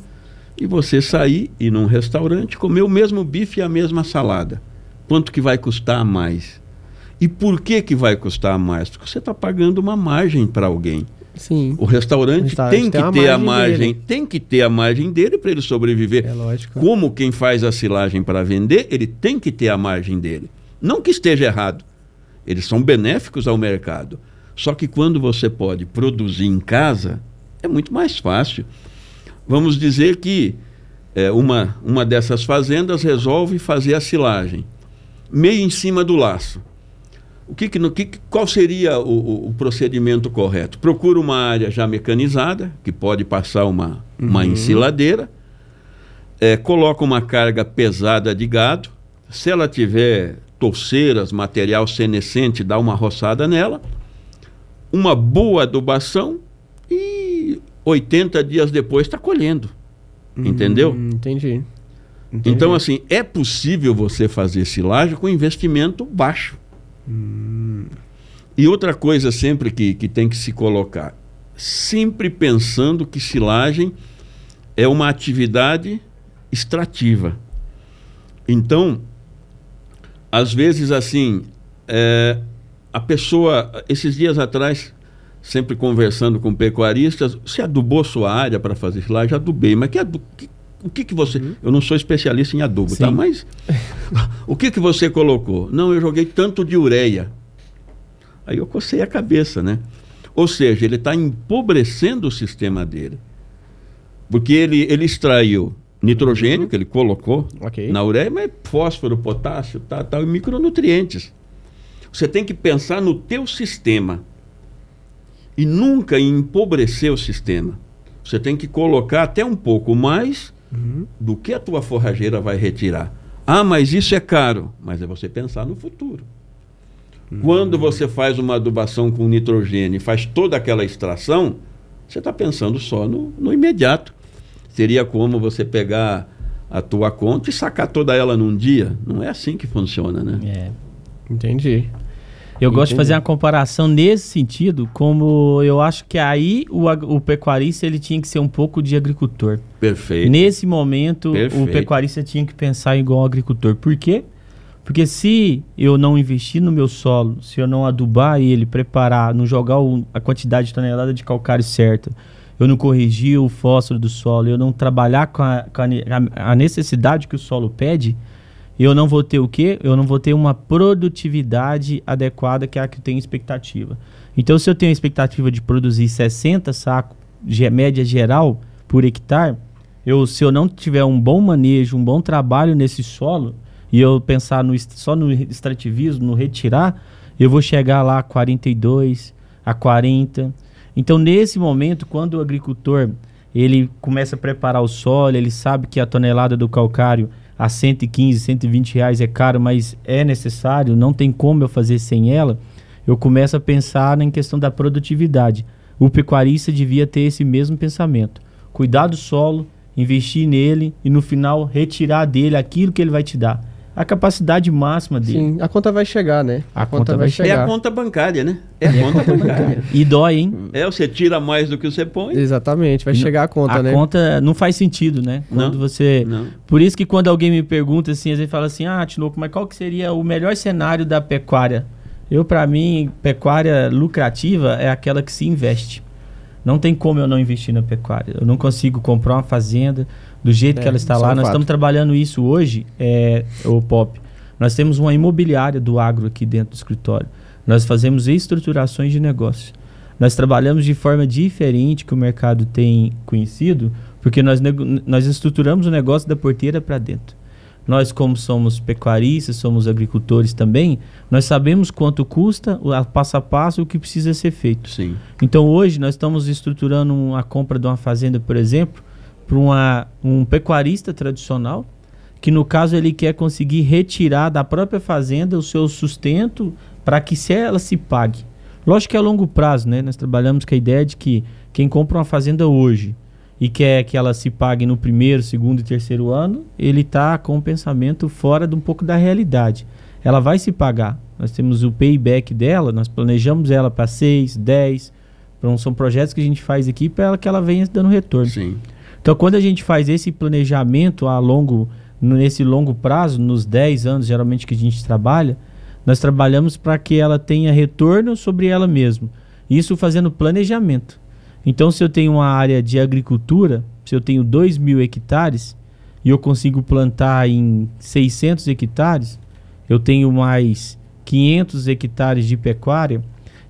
e você sair e ir num restaurante comer o mesmo bife e a mesma salada. Quanto que vai custar mais? E por que, que vai custar mais? Porque você está pagando uma margem para alguém. Sim. O restaurante, o restaurante tem que tem ter a margem, dele. tem que ter a margem dele para ele sobreviver. É lógico. Como quem faz a silagem para vender, ele tem que ter a margem dele. Não que esteja errado. Eles são benéficos ao mercado. Só que quando você pode produzir em casa, é muito mais fácil. Vamos dizer que é, uma, uma dessas fazendas resolve fazer a silagem meio em cima do laço. O que, que, que qual seria o, o, procedimento correto? Procura uma área já mecanizada, que pode passar uma, uma uhum. ensiladeira, é, coloca uma carga pesada de gado. Se ela tiver torceiras, material senescente, dá uma roçada nela. Uma boa adubação e 80 dias depois está colhendo. Entendeu? Hum, entendi. Entendi. Então, assim, é possível você fazer silagem com investimento baixo. E outra coisa sempre que, que tem que se colocar, sempre pensando que silagem é uma atividade extrativa. Então, às vezes, assim, é, a pessoa, esses dias atrás, sempre conversando com pecuaristas, você adubou sua área para fazer silagem? Já adubei, mas que adu que, o que, que você. Eu não sou especialista em adubo, tá? Sim. Mas o que, que você colocou? Não, eu joguei tanto de ureia. Aí eu cocei a cabeça, né? Ou seja, ele está empobrecendo o sistema dele. Porque ele, ele extraiu nitrogênio, que ele colocou Ok. na ureia, mas fósforo, potássio, tal, tal, e micronutrientes. Você tem que pensar no teu sistema e nunca em empobrecer o sistema. Você tem que colocar até um pouco mais do que a tua forrageira vai retirar. Ah, mas isso é caro. Mas é você pensar no futuro. Quando você faz uma adubação com nitrogênio e faz toda aquela extração, você está pensando só no, no imediato. Seria como você pegar a tua conta e sacar toda ela num dia. Não é assim que funciona, né? É. Entendi. Eu gosto de Entendi. fazer uma comparação nesse sentido, como eu acho que aí o, o pecuarista ele tinha que ser um pouco de agricultor. Perfeito. Nesse momento, o Perfeito. pecuarista tinha que pensar igual ao agricultor. Por quê? Porque se eu não investir no meu solo, se eu não adubar ele, preparar, não jogar o- a quantidade de tonelada de calcário certa, eu não corrigir o fósforo do solo, eu não trabalhar com a, com a a- necessidade que o solo pede, eu não vou ter o quê? Eu não vou ter uma produtividade adequada que é a que eu tenho expectativa. Então, se eu tenho a expectativa de produzir 60 sacos, média geral, por hectare, eu, se eu não tiver um bom manejo, um bom trabalho nesse solo, e eu pensar no, só no extrativismo, no retirar, eu vou chegar lá a 42, a 40. Então, nesse momento, quando o agricultor ele começa a preparar o solo, ele sabe que a tonelada do calcário a 115, 120 reais é caro, mas é necessário, não tem como eu fazer sem ela, eu começo a pensar na questão da produtividade. O pecuarista devia ter esse mesmo pensamento. Cuidar do solo, investir nele e no final retirar dele aquilo que ele vai te dar. A capacidade máxima dele. Sim, a conta vai chegar, né? A conta vai É chegar. a conta bancária, né? É a conta bancária. E dói, hein? É, você tira mais do que você põe. Exatamente, vai Não- chegar a conta, a né? conta não faz sentido, né? Quando Não, você. não. Por isso que quando alguém me pergunta assim, às vezes fala assim: "Ah, Tinoco, mas qual que seria o melhor cenário da pecuária?" Eu para mim, pecuária lucrativa é aquela que se investe. Não tem como eu não investir na pecuária. Eu não consigo comprar uma fazenda do jeito É, que ela está é lá. um Nós estamos trabalhando isso hoje, é, o Pop. Nós temos uma imobiliária do agro aqui dentro do escritório. Nós fazemos estruturações de negócio. Nós trabalhamos de forma diferente que o mercado tem conhecido, porque nós, nós estruturamos o negócio da porteira para dentro. Nós, como somos pecuaristas, somos agricultores também, nós sabemos quanto custa, o a passo a passo, o que precisa ser feito. Sim. Então hoje nós estamos estruturando uma compra de uma fazenda, por exemplo, para um pecuarista tradicional, que no caso ele quer conseguir retirar da própria fazenda o seu sustento para que se ela se pague. Lógico que é a longo prazo, né? Nós trabalhamos com a ideia de que quem compra uma fazenda hoje e quer que ela se pague no primeiro, segundo e terceiro ano, ele está com o pensamento fora de um pouco da realidade. Ela vai se pagar. Nós temos o payback dela, nós planejamos ela para 6, 10. Então, são projetos que a gente faz aqui para que ela venha dando retorno. Sim. Então, quando a gente faz esse planejamento a longo, nesse longo prazo, nos 10 anos geralmente que a gente trabalha, nós trabalhamos para que ela tenha retorno sobre ela mesma. Isso fazendo planejamento. Então, se eu tenho uma área de agricultura, se eu tenho 2 mil hectares e eu consigo plantar em 600 hectares, eu tenho mais 500 hectares de pecuária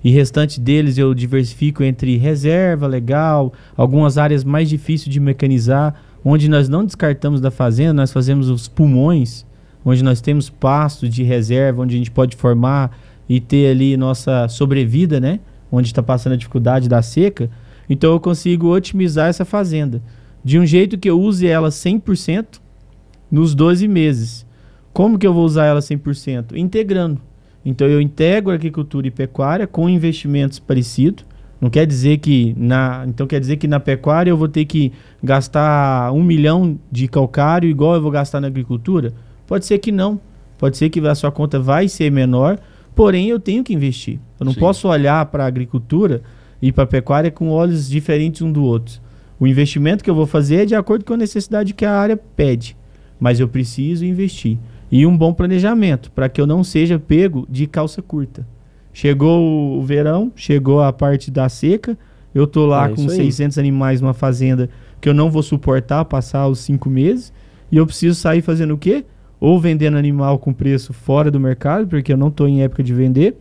e restante deles eu diversifico entre reserva legal, algumas áreas mais difíceis de mecanizar, onde nós não descartamos da fazenda, nós fazemos os pulmões, onde nós temos pasto de reserva, onde a gente pode formar e ter ali nossa sobrevida, né? Onde está passando a dificuldade da seca. Então eu consigo otimizar essa fazenda de um jeito que eu use ela 100%, nos 12 meses. Como que eu vou usar ela 100%? Integrando. Então eu integro agricultura e pecuária com investimentos parecidos. Não quer dizer que na, então quer dizer que na pecuária eu vou ter que gastar um milhão de calcário igual eu vou gastar na agricultura? Pode ser que não. Pode ser que a sua conta vai ser menor, porém eu tenho que investir. Eu não Sim. posso olhar para a agricultura e para a pecuária com olhos diferentes um do outro. O investimento que eu vou fazer é de acordo com a necessidade que a área pede, mas eu preciso investir. E um bom planejamento, para que eu não seja pego de calça curta. Chegou o verão, chegou a parte da seca, eu tô lá é com 600 animais numa fazenda que eu não vou suportar passar os cinco meses, e eu preciso sair fazendo o quê? Ou vendendo animal com preço fora do mercado, porque eu não estou em época de vender,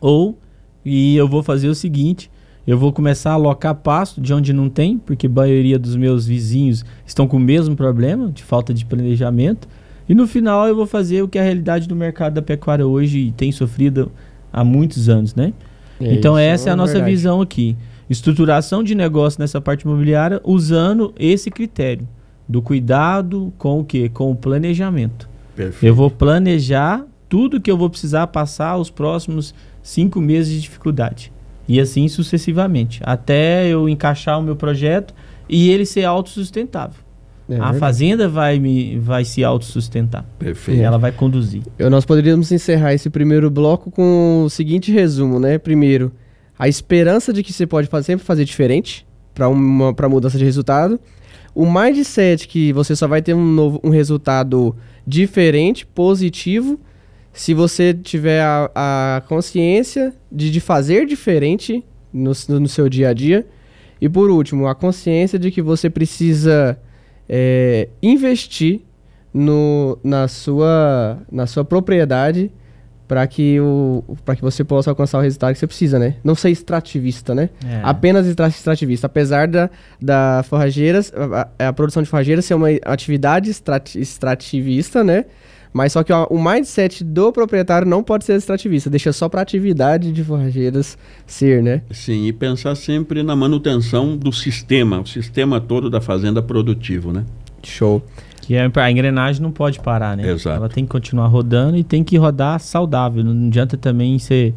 ou e eu vou fazer o seguinte: eu vou começar a alocar pasto de onde não tem, porque a maioria dos meus vizinhos estão com o mesmo problema de falta de planejamento. E no final eu vou fazer o que a realidade do mercado da pecuária hoje tem sofrido há muitos anos, né? É, então essa é a é nossa verdade. visão aqui. Estruturação de negócio nessa parte imobiliária usando esse critério do cuidado com o que? Com o planejamento. Perfeito. Eu vou planejar tudo que eu vou precisar passar os próximos cinco meses de dificuldade. E assim sucessivamente, até eu encaixar o meu projeto e ele ser autossustentável. É a fazenda vai, me, vai se autossustentar. Perfeito. Ela vai conduzir. Eu, nós poderíamos encerrar esse primeiro bloco com o seguinte resumo, né? Primeiro, a esperança de que você pode fazer, sempre fazer diferente para uma pra mudança de resultado. O mindset que você só vai ter um, novo, um resultado diferente, positivo, se você tiver a, a consciência de, de, fazer diferente no, no, seu dia a dia. E por último, a consciência de que você precisa é, investir no, na, sua, na sua propriedade para que, o, que você possa alcançar o resultado que você precisa, né? Não ser extrativista, né? É. Apenas extrativista. Apesar da, da forrageiras, a, a, produção de forrageiras ser uma atividade extrativista, né? Mas só que ó, o mindset do proprietário não pode ser extrativista, deixa só para atividade de forrageiras ser, né? Sim, e pensar sempre na manutenção do sistema, o sistema todo da fazenda produtivo, né? Show. Que é, a engrenagem não pode parar, né? Exato. Ela tem que continuar rodando e tem que rodar saudável. Não adianta também ser,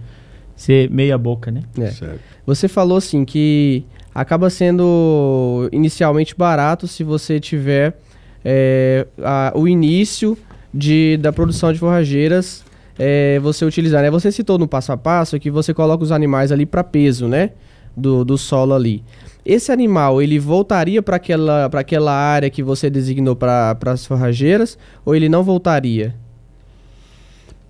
ser meia boca, né? É. Certo. Você falou assim que acaba sendo inicialmente barato se você tiver é, a, o início de, da produção de forrageiras é, você utilizar, né? Você citou no passo a passo que você coloca os animais ali para peso, né? Do, do solo ali. Esse animal, ele voltaria para aquela, aquela área que você designou para as forrageiras ou ele não voltaria?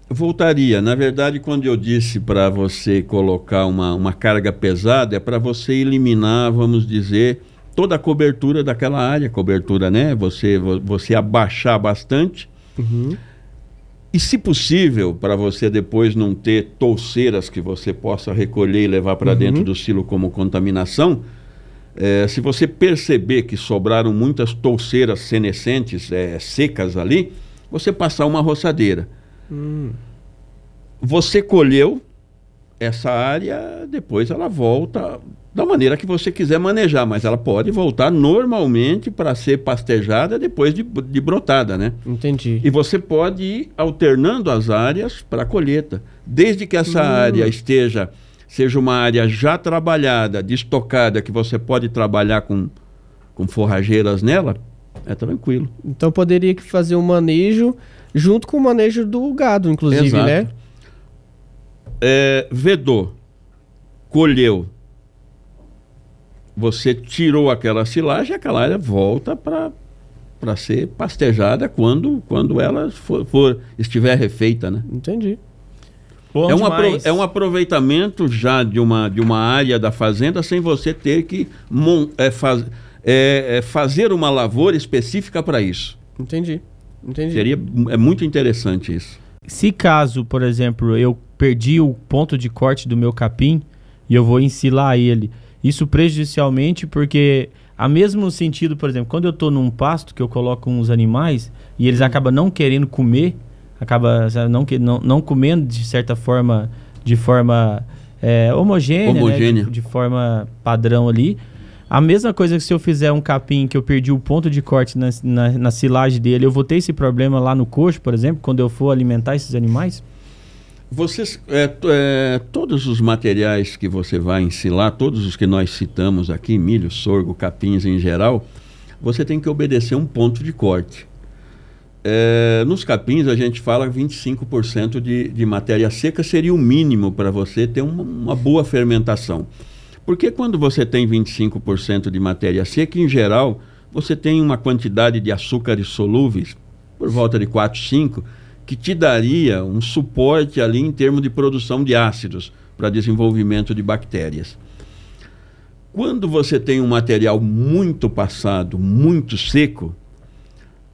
Voltaria. Na verdade, quando eu disse para você colocar uma, uma carga pesada, é para você eliminar, vamos dizer, toda a cobertura daquela área, cobertura, né? Você, você abaixar bastante Uhum. E, se possível, para você depois não ter touceiras que você possa recolher e levar para uhum. dentro do silo como contaminação, é, se você perceber que sobraram muitas touceiras senescentes, é, secas ali, você passar uma roçadeira. Hum. Você colheu essa área, depois ela volta da maneira que você quiser manejar, mas ela pode voltar normalmente para ser pastejada depois de, de, brotada, né? Entendi. E você pode ir alternando as áreas para a colheita, desde que essa hum. área esteja seja uma área já trabalhada, destocada, que você pode trabalhar com, com forrageiras nela, é tranquilo. Então poderia fazer um manejo junto com o manejo do gado, inclusive, Exato. né? É, vedou, colheu, você tirou aquela silagem, aquela área volta para para ser pastejada quando, quando ela for, for, estiver refeita, né? Entendi. é, um é um aproveitamento já de uma, de uma área da fazenda sem você ter que é, faz, é, é, fazer uma lavoura específica para isso. Entendi. Entendi. Seria, é muito interessante isso. Se caso, por exemplo, eu perdi o ponto de corte do meu capim e eu vou ensilar ele isso prejudicialmente porque a mesmo sentido, por exemplo, quando eu estou num pasto que eu coloco uns animais e eles acabam não querendo comer, acaba não, não, não comendo de certa forma, de forma é, homogênea, homogênea. Né? De, de, forma padrão ali, A mesma coisa que se eu fizer um capim que eu perdi o ponto de corte na, na, na silagem dele, eu vou ter esse problema lá no coxo, por exemplo, quando eu for alimentar esses animais? Vocês, é, é, todos os materiais que você vai ensilar, todos os que nós citamos aqui, milho, sorgo, capins em geral, você tem que obedecer um ponto de corte. É, nos capins a gente fala 25% de, de matéria seca seria o mínimo para você ter uma, uma, boa fermentação. Porque quando você tem 25% de matéria seca, em geral, você tem uma quantidade de açúcares solúveis, por volta de 4, 5, que te daria um suporte ali em termos de produção de ácidos para desenvolvimento de bactérias. Quando você tem um material muito passado, muito seco,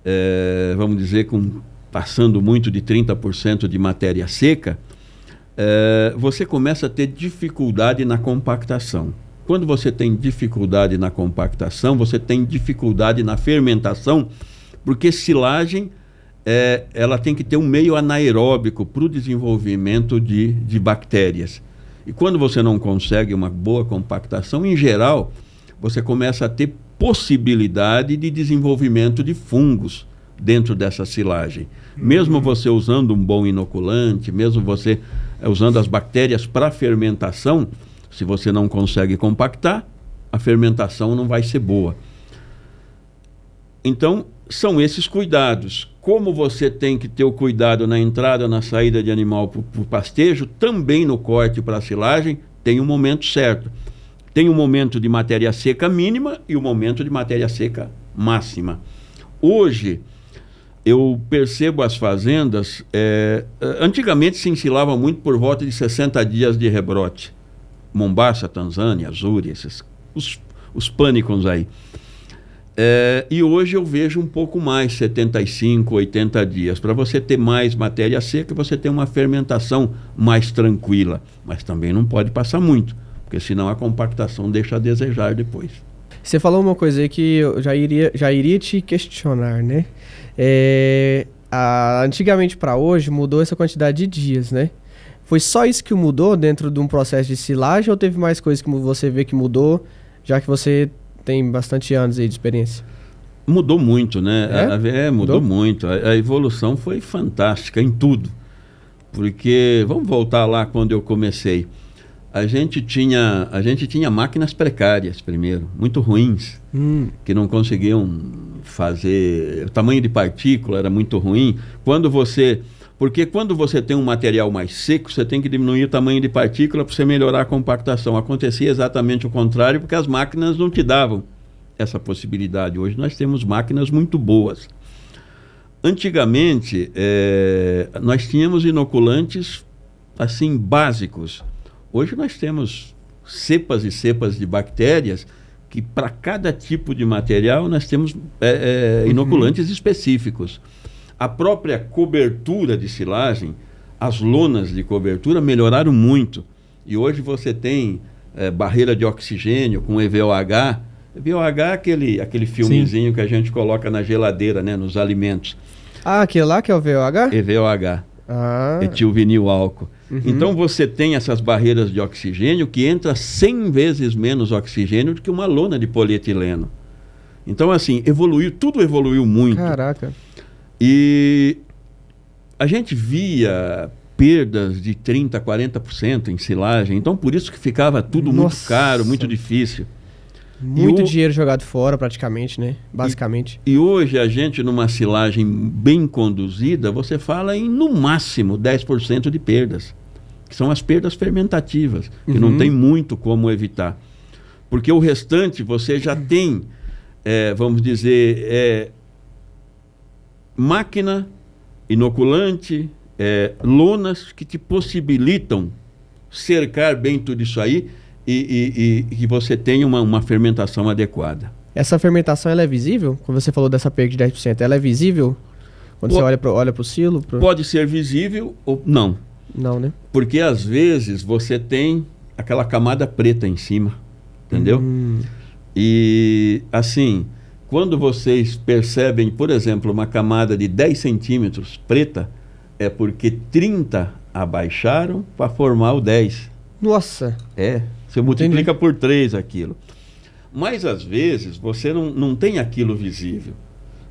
é, vamos dizer, com, passando muito de 30% de matéria seca, é, você começa a ter dificuldade na compactação. Quando você tem dificuldade na compactação, você tem dificuldade na fermentação, porque silagem é, ela tem que ter um meio anaeróbico para o desenvolvimento de, de bactérias. E quando você não consegue uma boa compactação, em geral, você começa a ter possibilidade de desenvolvimento de fungos dentro dessa silagem. Mesmo uhum. você usando um bom inoculante, mesmo você é, usando as bactérias para fermentação, se você não consegue compactar, a fermentação não vai ser boa. Então, são esses cuidados. Como você tem que ter o cuidado na entrada, na saída de animal para o pastejo, também no corte para a silagem, tem um momento certo. Tem um momento de matéria seca mínima e o um momento de matéria seca máxima. Hoje, eu percebo as fazendas. É, antigamente se ensilava muito por volta de 60 dias de rebrote. Mombasa, Tanzânia, Azuri, esses, os, os pânicos aí. É, e hoje eu vejo um pouco mais, 75, 80 dias. Para você ter mais matéria seca, você tem uma fermentação mais tranquila. Mas também não pode passar muito, porque senão a compactação deixa a desejar depois. Você falou uma coisa aí que eu já iria, já iria te questionar, né? É, a, antigamente para hoje mudou essa quantidade de dias, né? Foi só isso que mudou dentro de um processo de silagem ou teve mais coisas que você vê que mudou, já que você tem bastante anos aí de experiência? Mudou muito, né? É, é mudou, mudou, muito. A, a, evolução foi fantástica em tudo. Porque, vamos voltar lá quando eu comecei. A gente tinha, a gente tinha máquinas precárias primeiro, muito ruins, hum. que não conseguiam fazer. O tamanho de partícula era muito ruim. Quando você porque quando você tem um material mais seco, você tem que diminuir o tamanho de partícula para você melhorar a compactação. Acontecia exatamente o contrário, porque as máquinas não te davam essa possibilidade. Hoje nós temos máquinas muito boas. Antigamente, é, nós tínhamos inoculantes assim básicos. Hoje nós temos cepas e cepas de bactérias que para cada tipo de material nós temos é, é, inoculantes uhum. específicos a própria cobertura de silagem, as lonas de cobertura melhoraram muito. E hoje você tem é, barreira de oxigênio com EVOH. EVOH é aquele, aquele filmezinho Sim. que a gente coloca na geladeira, né, nos alimentos. Ah, aquele lá que é o VOH? EVOH. Ah. Etilvinil álcool. Uhum. Então você tem essas barreiras de oxigênio que entra 100 vezes menos oxigênio do que uma lona de polietileno. Então, assim, evoluiu, tudo evoluiu muito. Caraca. E a gente via perdas de 30%, 40% em silagem. Então, por isso que ficava tudo Nossa. muito caro, muito difícil. Muito o... dinheiro jogado fora, praticamente, né? Basicamente. E, e, hoje a gente, numa silagem bem conduzida, você fala em no máximo 10% de perdas. Que são as perdas fermentativas, que uhum. não tem muito como evitar. Porque o restante você já tem, é, vamos dizer, é, máquina, inoculante, é, lonas que te possibilitam cercar bem tudo isso aí e, que você tenha uma, uma fermentação adequada. Essa fermentação ela é visível? Quando você falou dessa perda de 10%, ela é visível? Quando você olha para olha o silo? Pro... Pode ser visível ou não. Não, né? Porque às vezes você tem aquela camada preta em cima, entendeu? Hum. E assim, quando vocês percebem, por exemplo, uma camada de 10 centímetros preta, é porque 30 abaixaram para formar o 10. Nossa! É, você multiplica Entendi. por 3 aquilo. Mas às vezes você não, não tem aquilo visível.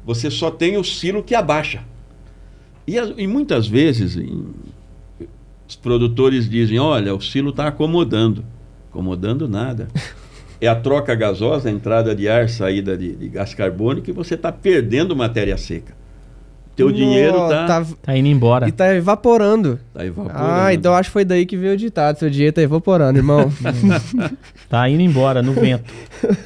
Você só tem o silo que abaixa. E, e muitas vezes em, os produtores dizem: olha, o silo está acomodando. Acomodando nada. É a troca gasosa, a entrada de ar, saída de, de gás carbônico, e você está perdendo matéria seca. Teu No- dinheiro está tá, Tá indo embora. E tá evaporando. tá evaporando. Ah, então acho que foi daí que veio o ditado. Seu dinheiro tá evaporando, irmão. Tá indo embora no vento.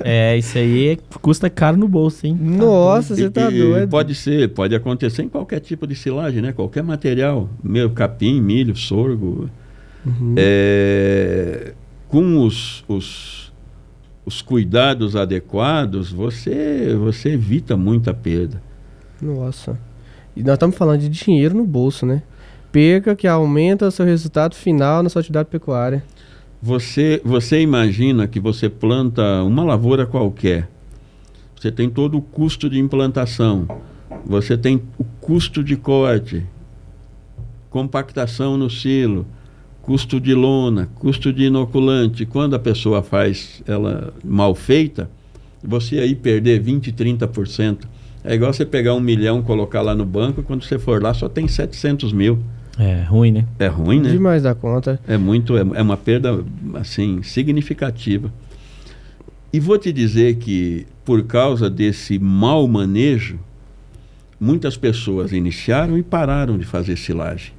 É, isso aí custa caro no bolso, hein? Nossa, você E- tá e doido. Pode ser, pode acontecer em qualquer tipo de silagem, né? Qualquer material, meu capim, milho, sorgo. Uhum. É, com os, os, os cuidados adequados, você, você evita muita perda. Nossa. E nós estamos falando de dinheiro no bolso, né? Perca que aumenta o seu resultado final na sua atividade pecuária. Você, você imagina que você planta uma lavoura qualquer, você tem todo o custo de implantação, você tem o custo de corte, compactação no silo, custo de lona, custo de inoculante. Quando a pessoa faz ela mal feita, você aí perder 20, 30%. É igual você pegar um milhão, colocar lá no banco, quando você for lá só tem 700 mil. É ruim, né? É ruim, né? Demais da conta. É muito, é, é uma perda assim significativa. E vou te dizer que por causa desse mau manejo, muitas pessoas iniciaram e pararam de fazer silagem.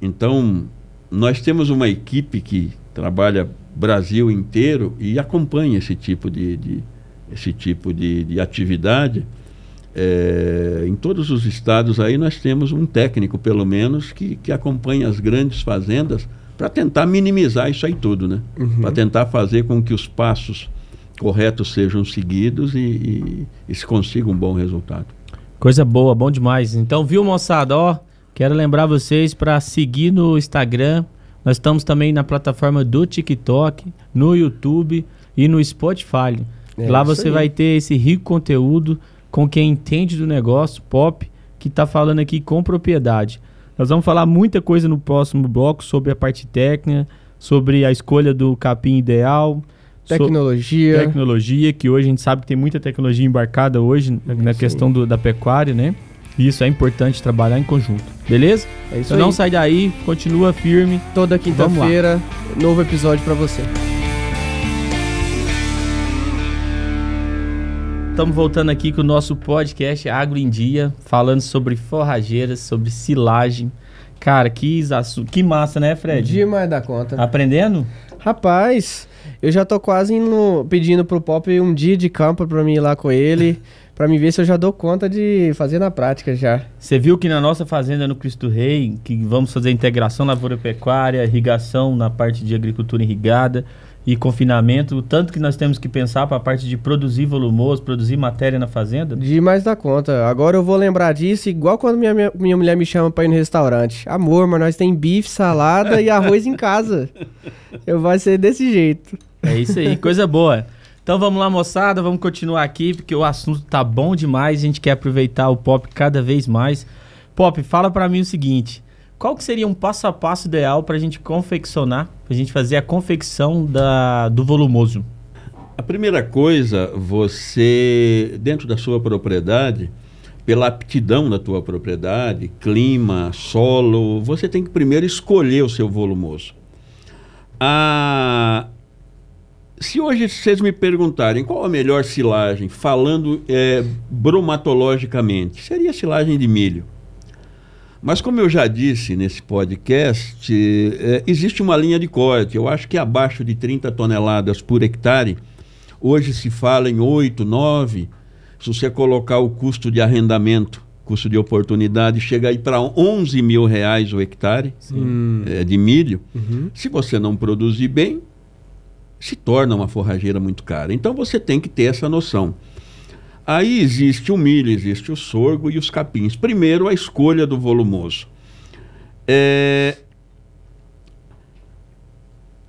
Então, nós temos uma equipe que trabalha Brasil inteiro e acompanha esse tipo de, de- esse tipo de, de atividade. É, em todos os estados aí nós temos um técnico, pelo menos, que, que acompanha as grandes fazendas para tentar minimizar isso aí tudo, né? Uhum. Para tentar fazer com que os passos corretos sejam seguidos e, e- e se consiga um bom resultado. Coisa boa, bom demais. Então, viu, moçada? Ó, quero lembrar vocês para seguir no Instagram. Nós estamos também na plataforma do TikTok, no YouTube e no Spotify. É Lá isso você aí. vai ter esse rico conteúdo com quem entende do negócio, pop, que está falando aqui com propriedade. Nós vamos falar muita coisa no próximo bloco sobre a parte técnica, sobre a escolha do capim ideal, so- Tecnologia. tecnologia, que hoje a gente sabe que tem muita tecnologia embarcada hoje na, na Sim. questão do- da pecuária, né? E isso é importante trabalhar em conjunto, beleza? É isso Então aí. não sai daí, continua firme. Toda quinta-feira, novo episódio pra você. Estamos voltando aqui com o nosso podcast Agro em Dia, falando sobre forrageiras, sobre silagem. Cara, que, que massa, né, Fred? Demais da conta. Aprendendo? Rapaz, eu já tô quase indo, pedindo pro Pop um dia de campo pra mim ir lá com ele, pra mim ver se eu já dou conta de fazer na prática já. Você viu que na nossa fazenda no Cristo Rei, que vamos fazer integração lavoura-pecuária, irrigação na parte de agricultura irrigada e confinamento, o tanto que nós temos que pensar para a parte de produzir volumoso, produzir matéria na fazenda. Demais da conta. Agora eu vou lembrar disso igual quando minha, minha, minha mulher me chama pra ir no restaurante. Amor, mas nós tem bife, salada e arroz em casa. Eu vai ser desse jeito. É isso aí, coisa boa. Então vamos lá, moçada, vamos continuar aqui, porque o assunto tá bom demais, a gente quer aproveitar o Pop cada vez mais. Pop, fala para mim o seguinte, qual que seria um passo a passo ideal para a gente confeccionar, para a gente fazer a confecção da, do volumoso? A primeira coisa, você, dentro da sua propriedade, pela aptidão da tua propriedade, clima, solo, você tem que primeiro escolher o seu volumoso. Ah, se hoje vocês me perguntarem qual a melhor silagem, falando é, bromatologicamente, seria a silagem de milho. Mas como eu já disse nesse podcast, eh, existe uma linha de corte. Eu acho que abaixo de 30 toneladas por hectare, hoje se fala em 8, 9. Se você colocar o custo de arrendamento, custo de oportunidade, chega aí para 11 mil reais o hectare eh, de milho. Uhum. Se você não produzir bem, se torna uma forrageira muito cara. Então você tem que ter essa noção. Aí existe o milho, existe o sorgo e os capins. Primeiro, a escolha do volumoso. É,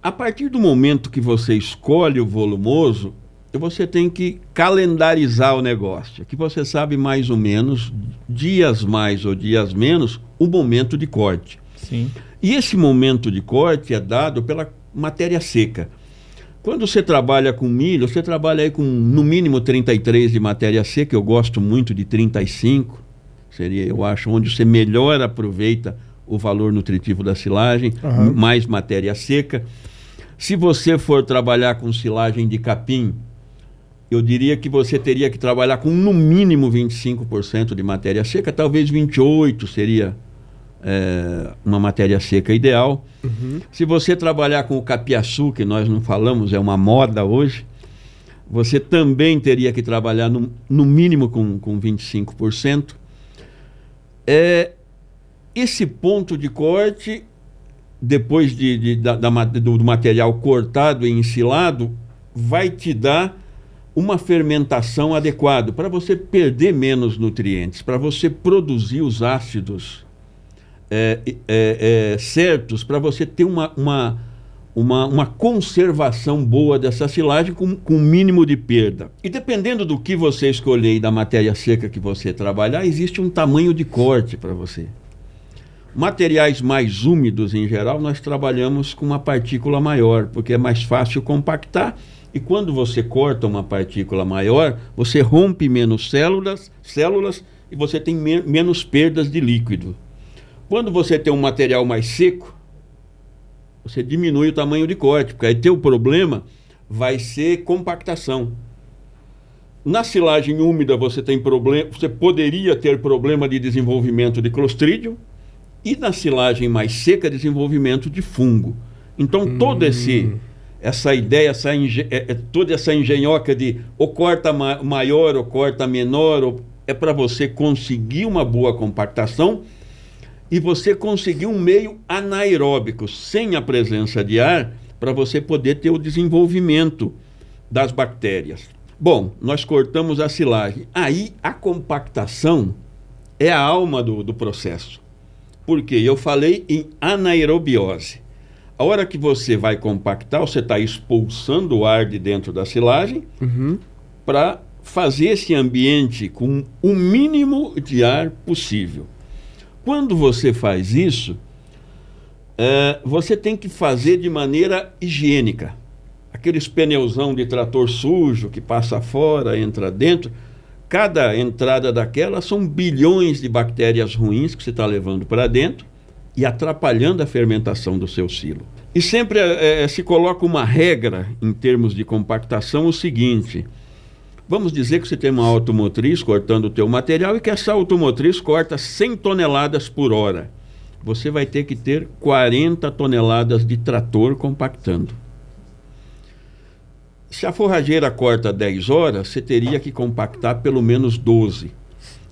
A partir do momento que você escolhe o volumoso, você tem que calendarizar o negócio. Que você sabe mais ou menos, dias mais ou dias menos, o momento de corte. Sim. E esse momento de corte é dado pela matéria seca. Quando você trabalha com milho, você trabalha aí com no mínimo 33 de matéria seca, eu gosto muito de 35. Seria, eu acho, onde você melhor aproveita o valor nutritivo da silagem, Aham. mais matéria seca. Se você for trabalhar com silagem de capim, eu diria que você teria que trabalhar com no mínimo 25% de matéria seca, talvez 28% seria é, uma matéria seca ideal. Se você trabalhar com o capiaçu, que nós não falamos, é uma moda hoje, você também teria que trabalhar no, no mínimo com, com 25%. É, esse ponto de corte, depois de, de- da- da do, do material cortado e ensilado, vai te dar uma fermentação adequada para você perder menos nutrientes, para você produzir os ácidos é, é, é, certos, para você ter uma, uma, uma, uma conservação boa dessa silagem com, com mínimo de perda. E dependendo do que você escolher e da matéria seca que você trabalhar, existe um tamanho de corte para você. Materiais mais úmidos em geral, nós trabalhamos com uma partícula maior, porque é mais fácil compactar. E quando você corta uma partícula maior, você rompe menos células, células e você tem men- menos perdas de líquido. Quando você tem um material mais seco, você diminui o tamanho de corte, porque aí teu problema vai ser compactação. Na silagem úmida você tem problema, você poderia ter problema de desenvolvimento de clostridium e na silagem mais seca desenvolvimento de fungo. Então todo esse essa ideia, essa engen- é- é toda essa engenhoca de ou corta ma- maior ou corta menor, ou- é para você conseguir uma boa compactação e você conseguir um meio anaeróbico, sem a presença de ar, para você poder ter o desenvolvimento das bactérias. Bom, nós cortamos a silagem. Aí a compactação é a alma do, do processo. Porque eu falei em anaerobiose. A hora que você vai compactar, você está expulsando o ar de dentro da silagem Uhum. para fazer esse ambiente com o mínimo de ar possível. Quando você faz isso, eh, você tem que fazer de maneira higiênica. Aqueles pneuzão de trator sujo que passa fora, entra dentro. Cada entrada daquela são bilhões de bactérias ruins que você está levando para dentro e atrapalhando a fermentação do seu silo. E sempre eh, eh, se coloca uma regra em termos de compactação, o seguinte: Vamos dizer que você tem uma automotriz cortando o teu material e que essa automotriz corta 100 toneladas por hora. Você vai ter que ter 40 toneladas de trator compactando. Se a forrageira corta 10 horas, você teria que compactar pelo menos 12.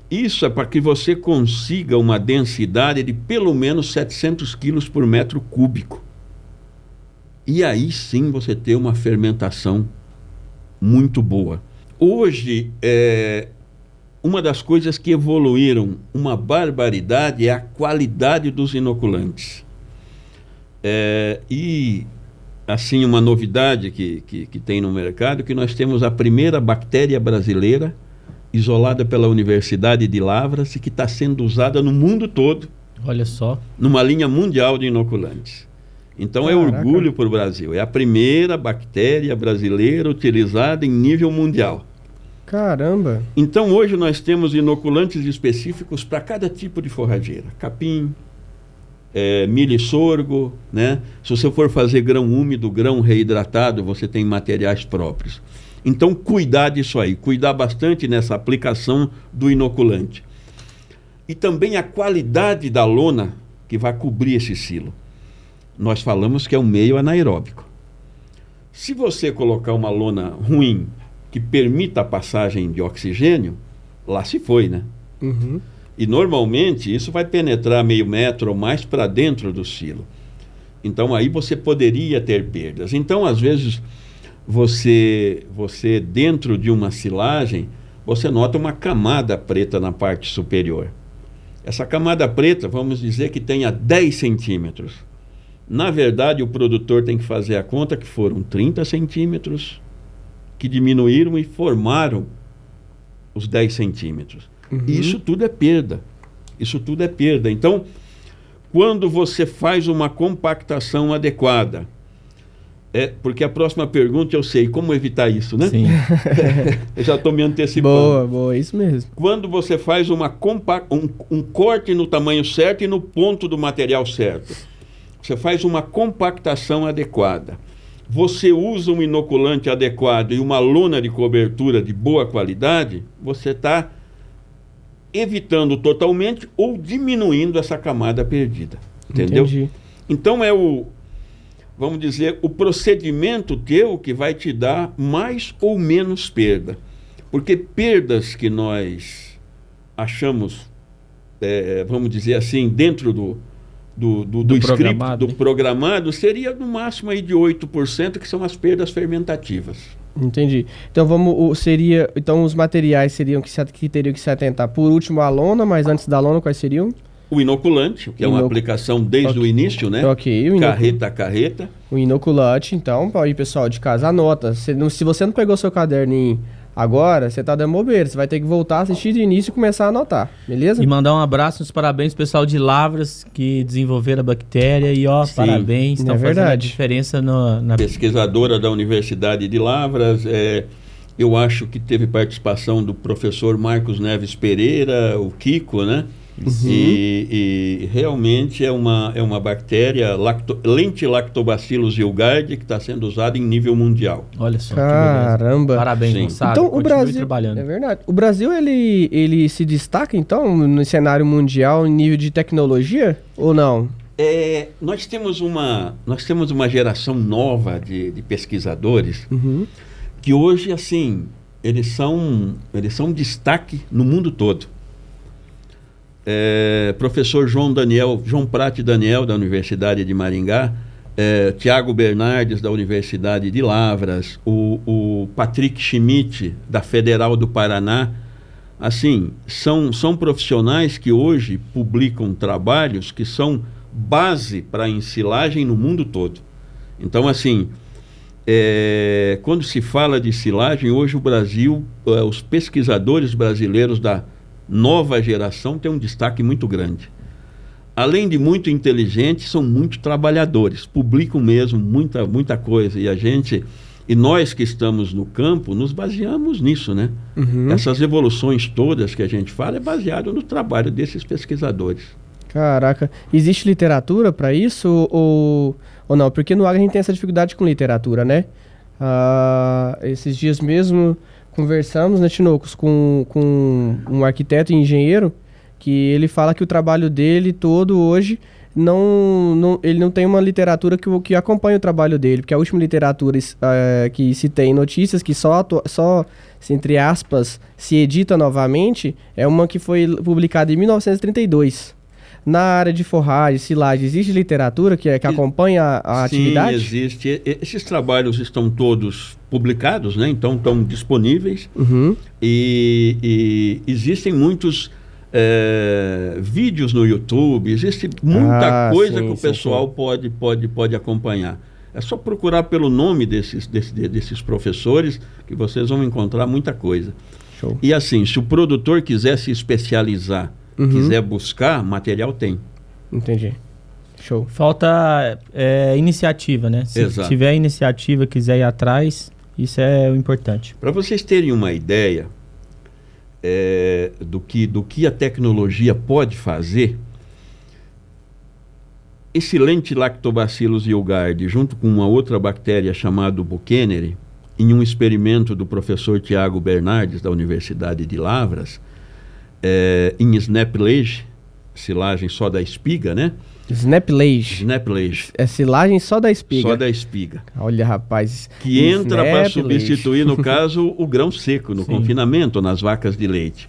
Isso é para que você consiga uma densidade de pelo menos 700 quilos por metro cúbico. E aí sim você ter uma fermentação muito boa. Hoje, é, uma das coisas que evoluíram uma barbaridade é a qualidade dos inoculantes. É, e, assim, uma novidade que, que, que tem no mercado, que nós temos a primeira bactéria brasileira isolada pela Universidade de Lavras e que está sendo usada no mundo todo Olha só. numa linha mundial de inoculantes. Então é Caraca. orgulho para o Brasil. É a primeira bactéria brasileira utilizada em nível mundial. Caramba. Então hoje nós temos inoculantes específicos para cada tipo de forrageira. Capim, é, milho e sorgo, né? Se você for fazer grão úmido, grão reidratado, você tem materiais próprios. Então cuidar disso aí, cuidar bastante nessa aplicação do inoculante. E também a qualidade da lona que vai cobrir esse silo. Nós falamos que é um meio anaeróbico. Se você colocar uma lona ruim que permita a passagem de oxigênio, lá se foi, né? Uhum. E normalmente isso vai penetrar meio metro ou mais para dentro do silo. Então aí você poderia ter perdas. Então às vezes você você dentro de uma silagem você nota uma camada preta na parte superior. Essa camada preta, vamos dizer que tenha 10 centímetros. Na verdade, o produtor tem que fazer a conta que foram 30 centímetros que diminuíram e formaram os 10 centímetros. Uhum. Isso tudo é perda. Isso tudo é perda. Então, quando você faz uma compactação adequada, É, porque a próxima pergunta eu sei como evitar isso, né? Sim. eu já estou me antecipando. Boa, boa, isso mesmo. Quando você faz uma compa um, um corte no tamanho certo e no ponto do material certo, você faz uma compactação adequada. Você usa um inoculante adequado e uma lona de cobertura de boa qualidade, você está evitando totalmente ou diminuindo essa camada perdida. Entendeu? Entendi. Então é o, vamos dizer, o procedimento teu que vai te dar mais ou menos perda. Porque perdas que nós achamos, é, vamos dizer assim, dentro do, do, do, do, Do script, programado, do né? programado, seria no máximo aí de 8%, que são as perdas fermentativas. Entendi. Então vamos, o- seria, então os materiais seriam que, se, que teriam que se atentar. Por último a lona, mas antes da lona quais seriam? O inoculante, que é uma Inoc- aplicação desde o Ok. início, né? Ok, o, Carreta a carreta. o inoculante, então, aí pessoal de casa anota. Se, não- se você não pegou seu caderninho agora, você tá dando bobeira. Você vai ter que voltar, assistir de início e começar a anotar, beleza? E mandar um abraço, uns parabéns pro pessoal de Lavras que desenvolveram a bactéria e ó, Sim, parabéns, é estão fazendo a verdade. diferença no, na pesquisadora da Universidade de Lavras. é, eu acho que teve participação do professor Marcos Neves Pereira, o Kiko, né? E, e realmente é uma, é uma bactéria lacto, lentilactobacillus gilgardi que está sendo usada em nível mundial. Olha só. Caramba. Parabéns, Sim. moçada. Então o Brasil trabalhando. é verdade. O Brasil ele, ele se destaca então no cenário mundial em nível de tecnologia ou não? É, nós, temos uma, nós temos uma geração nova de, de pesquisadores Uhum. que hoje, assim, eles são, eles são destaque no mundo todo. É, professor João Daniel, João Prate Daniel, da Universidade de Maringá, é, Tiago Bernardes, da Universidade de Lavras, o, o Patrick Schmidt, da Federal do Paraná. Assim, são, são profissionais que hoje publicam trabalhos que são base para a ensilagem no mundo todo. Então, assim, é, quando se fala de silagem, hoje o Brasil, eh, os pesquisadores brasileiros da nova geração têm um destaque muito grande. Além de muito inteligentes, são muito trabalhadores, publicam mesmo muita, muita coisa. E a gente, e nós que estamos no campo, nos baseamos nisso, né? Uhum. Essas evoluções todas que a gente fala é baseado no trabalho desses pesquisadores. Caraca, existe literatura pra isso ou, ou não? Porque no Agro a gente tem essa dificuldade com literatura, né? Ah, esses dias mesmo conversamos, né, Tinocos, com, com um arquiteto e engenheiro que ele fala que o trabalho dele todo hoje não, não ele não tem uma literatura que, que acompanha o trabalho dele, porque a última literatura eh, que se tem notícias que só, só entre aspas, se edita novamente é uma que foi publicada em 1932. Na área de forragem, silagem, existe literatura que, é- que acompanha a, a Sim, atividade? existe. E- e- Esses trabalhos estão todos publicados, né? Então estão disponíveis. Uhum. E, e existem muitos eh, vídeos no YouTube, existe muita Ah, coisa sim, que o sim, pessoal sim. pode, pode, pode acompanhar. É só procurar pelo nome desses, desse- de- desses professores que vocês vão encontrar muita coisa. Show. E assim, se o produtor quiser se especializar, Uhum. quiser buscar, material tem. Entendi. Show. Falta é, iniciativa, né? Se Exato. tiver iniciativa, quiser ir atrás, isso é o importante. Para vocês terem uma ideia é, do, que, do que a tecnologia pode fazer, esse Lentilactobacillus yogurti, junto com uma outra bactéria chamada Bucheneri, em um experimento do professor Tiago Bernardes, da Universidade de Lavras, é, em Snaplage, silagem só da espiga, né? Snaplage. Snaplage, É silagem só da espiga. só da espiga. Olha, rapaz. que entra para substituir, no caso, o grão seco no Sim. confinamento nas vacas de leite.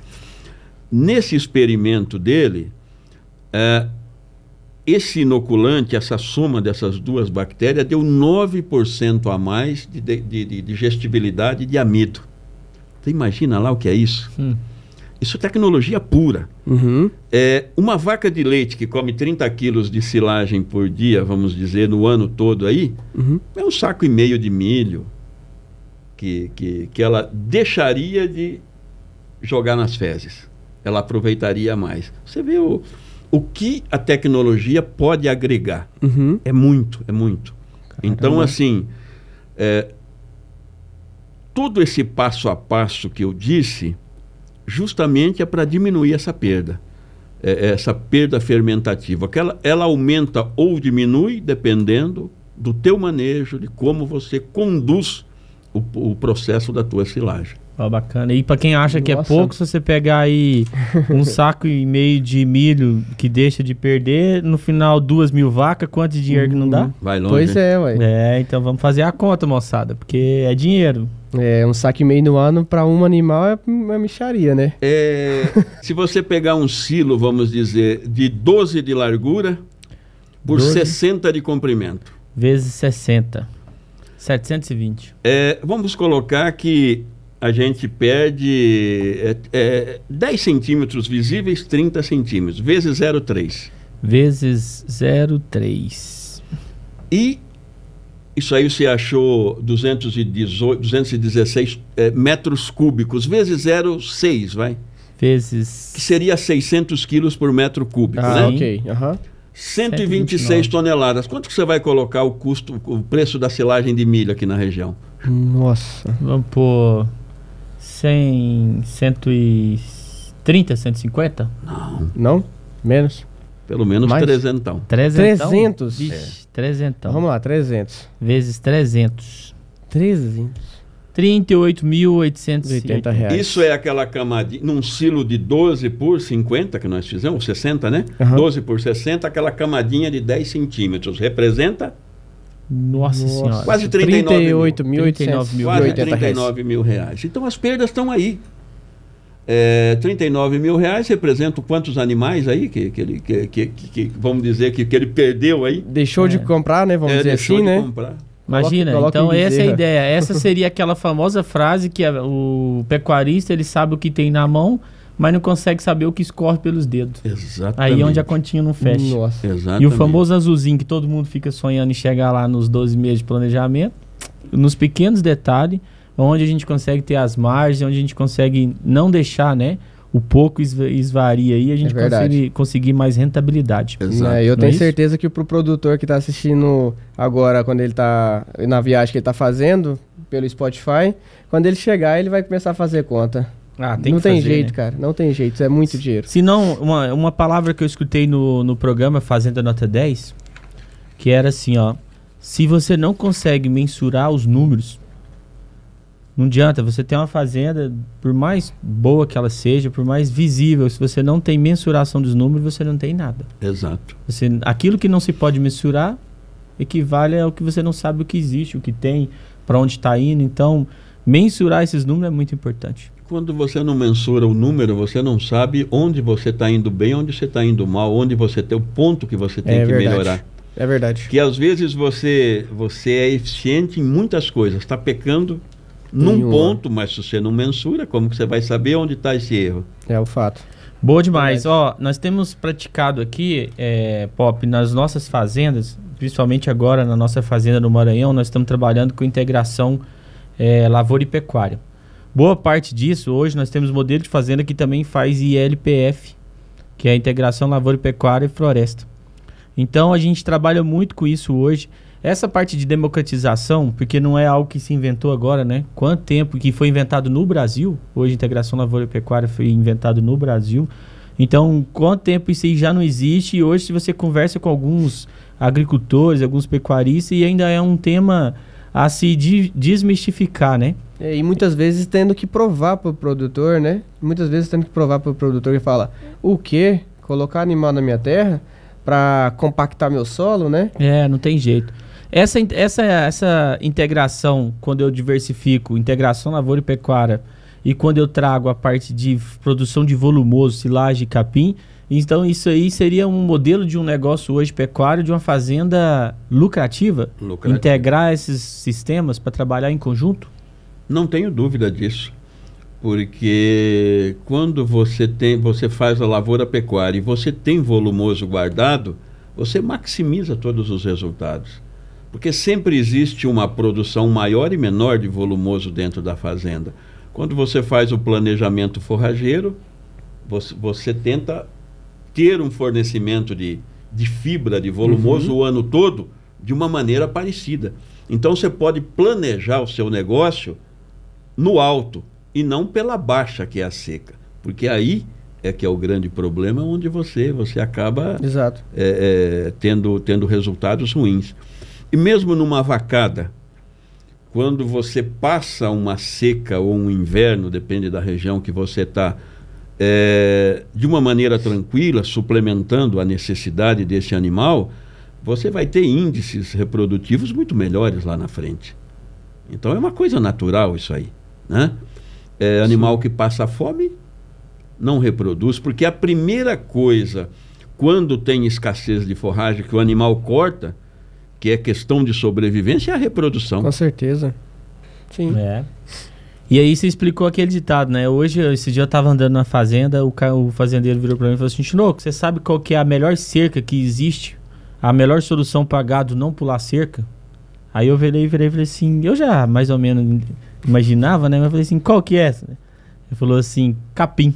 Nesse experimento dele, eh, esse inoculante, essa soma dessas duas bactérias, deu 9% a mais de, de, de- de digestibilidade de amido. Você imagina lá o que é isso? Hum. Isso é tecnologia pura. Uhum. É, uma vaca de leite que come 30 quilos de silagem por dia, vamos dizer, no ano todo aí, Uhum. é um saco e meio de milho que, que, que ela deixaria de jogar nas fezes. Ela aproveitaria mais. Você vê o, o que a tecnologia pode agregar. Uhum. É muito, é muito. Então, Caramba. assim, É, todo esse passo a passo que eu disse, justamente é para diminuir essa perda, é, essa perda fermentativa, que ela, ela aumenta ou diminui dependendo do teu manejo, de como você conduz o, o processo da tua silagem. Ó, bacana. E para quem acha que é pouco, se você pegar aí um saco e meio de milho que deixa de perder, no final duas mil vacas, quanto de dinheiro que não dá? Vai longe. Pois é, ué. É, então vamos fazer a conta, moçada, porque é dinheiro. É, um saco e meio no ano para um animal é uma micharia, né? É, se você pegar um silo, vamos dizer, de 12 de largura por 12. 60 de comprimento. Vezes 60. 720. É, vamos colocar que a gente perde é, é, 10 centímetros visíveis, 30 centímetros, vezes 0,3. Vezes 0,3. E isso aí você achou 218, 216 é, metros cúbicos, vezes 0,6, vai? Vezes. Que seria 600 quilos por metro cúbico, Ah, né? ok. Aham. 126 toneladas. Quanto que você vai colocar o custo, o preço da silagem de milho aqui na região? Nossa. Vamos pôr. 100. 130, 150? Não, Não? Menos? pelo menos Mais? trezentão. 300? 300? Vixe, 300. Vamos lá, 300. Vezes 300. 300. 38.880 80 reais. Isso é aquela camadinha, num silo de 12 por 50 que nós fizemos, 60, né? Aham. 12 por 60, aquela camadinha de 10 centímetros. Representa Nossa, Nossa. senhora. Quase 39 mil. 38.880 mil. quase reais. 39 mil reais. Então as perdas estão aí. É, 39 mil reais representam quantos animais aí que, que ele, que, que- que- que- vamos dizer que, que ele perdeu aí? Deixou de É. comprar, né? Vamos É, dizer deixou assim, de né? comprar. Imagina, Coloca- então coloca em essa é a ideia. Essa seria aquela famosa frase que a- o pecuarista ele sabe o que tem na mão, mas não consegue saber o que escorre pelos dedos. Exatamente. Aí é onde a continha não fecha. Nossa. Exatamente. E o famoso azulzinho que todo mundo fica sonhando em chegar lá nos 12 meses de planejamento, nos pequenos detalhes, onde a gente consegue ter as margens, onde a gente consegue não deixar, né? O pouco esva- esvaria aí, a gente É consegue conseguir mais rentabilidade. Exato. Né, eu Não tenho é certeza que pro produtor que tá assistindo agora, quando ele tá na viagem que ele tá fazendo pelo Spotify, quando ele chegar, ele vai começar a fazer conta. Ah, não tem fazer, jeito, né? cara. Não tem jeito. Isso é muito dinheiro. Se não, uma, uma palavra que eu escutei no, no programa Fazenda Nota 10, que era assim, ó. Se você não consegue mensurar os números, não adianta, você tem uma fazenda, por mais boa que ela seja, por mais visível, se você não tem mensuração dos números, você não tem nada. Exato. Você, aquilo que não se pode mensurar equivale ao que você não sabe o que existe, o que tem, para onde está indo. Então, mensurar esses números é muito importante. Quando você não mensura o número, você não sabe onde você está indo bem, onde você está indo mal, onde você tem o ponto que você tem É que verdade. melhorar. É verdade. Que às vezes você, você é eficiente em muitas coisas, está pecando num ponto, mas se você não mensura, como que você vai saber onde está esse erro? É o fato. Boa demais. Ó, nós temos praticado aqui, é, Pop, nas nossas fazendas, principalmente agora na nossa fazenda no Maranhão, nós estamos trabalhando com integração é, lavoura e pecuária. Boa parte disso, hoje nós temos modelo de fazenda que também faz ILPF, que é a integração lavoura e pecuária e floresta. Então a gente trabalha muito com isso hoje. Essa parte de democratização, porque não é algo que se inventou agora, né? Quanto tempo que foi inventado no Brasil? Hoje, integração lavoura e pecuária foi inventado no Brasil. Então, quanto tempo isso aí já não existe? E hoje, se você conversa com alguns agricultores, alguns pecuaristas, e ainda é um tema a se de- desmistificar, né? É, e muitas vezes tendo que provar pro produtor, né? Muitas vezes tendo que provar pro produtor que fala: o quê? Colocar animal na minha terra para compactar meu solo, né? É, não tem jeito. Essa, essa, essa integração, quando eu diversifico, integração lavoura e pecuária, e quando eu trago a parte de produção de volumoso, silagem e capim, então isso aí seria um modelo de um negócio hoje pecuário, de uma fazenda lucrativa? Lucrativo. Integrar esses sistemas para trabalhar em conjunto? Não tenho dúvida disso. Porque quando você tem, você faz a lavoura pecuária e você tem volumoso guardado, você maximiza todos os resultados. Porque sempre existe uma produção maior e menor de volumoso dentro da fazenda. Quando você faz o planejamento forrageiro, você, você tenta ter um fornecimento de, de fibra, de volumoso o ano todo, de uma maneira parecida. Então você pode planejar o seu negócio no alto e não pela baixa, que é a seca. Porque aí é que é o grande problema, onde você, você acaba Exato. É, é, tendo, tendo resultados ruins. E mesmo numa vacada, quando você passa uma seca ou um inverno, depende da região que você está, é, de uma maneira tranquila, suplementando a necessidade desse animal, você vai ter índices reprodutivos muito melhores lá na frente. Então é uma coisa natural isso aí. Né? É, animal que passa fome não reproduz, porque a primeira coisa, quando tem escassez de forragem, que o animal corta, que é questão de sobrevivência, é a reprodução. Com certeza. Sim. É. E aí você explicou aquele ditado, né? Hoje, esse dia eu tava andando na fazenda, o, o fazendeiro virou para mim e falou assim, Chinoco, você sabe qual que é a melhor cerca que existe? A melhor solução para gado não pular cerca? Aí eu virei, virei e falei assim, eu já mais ou menos imaginava, né? Mas eu falei assim, qual que é essa? Ele falou assim, capim.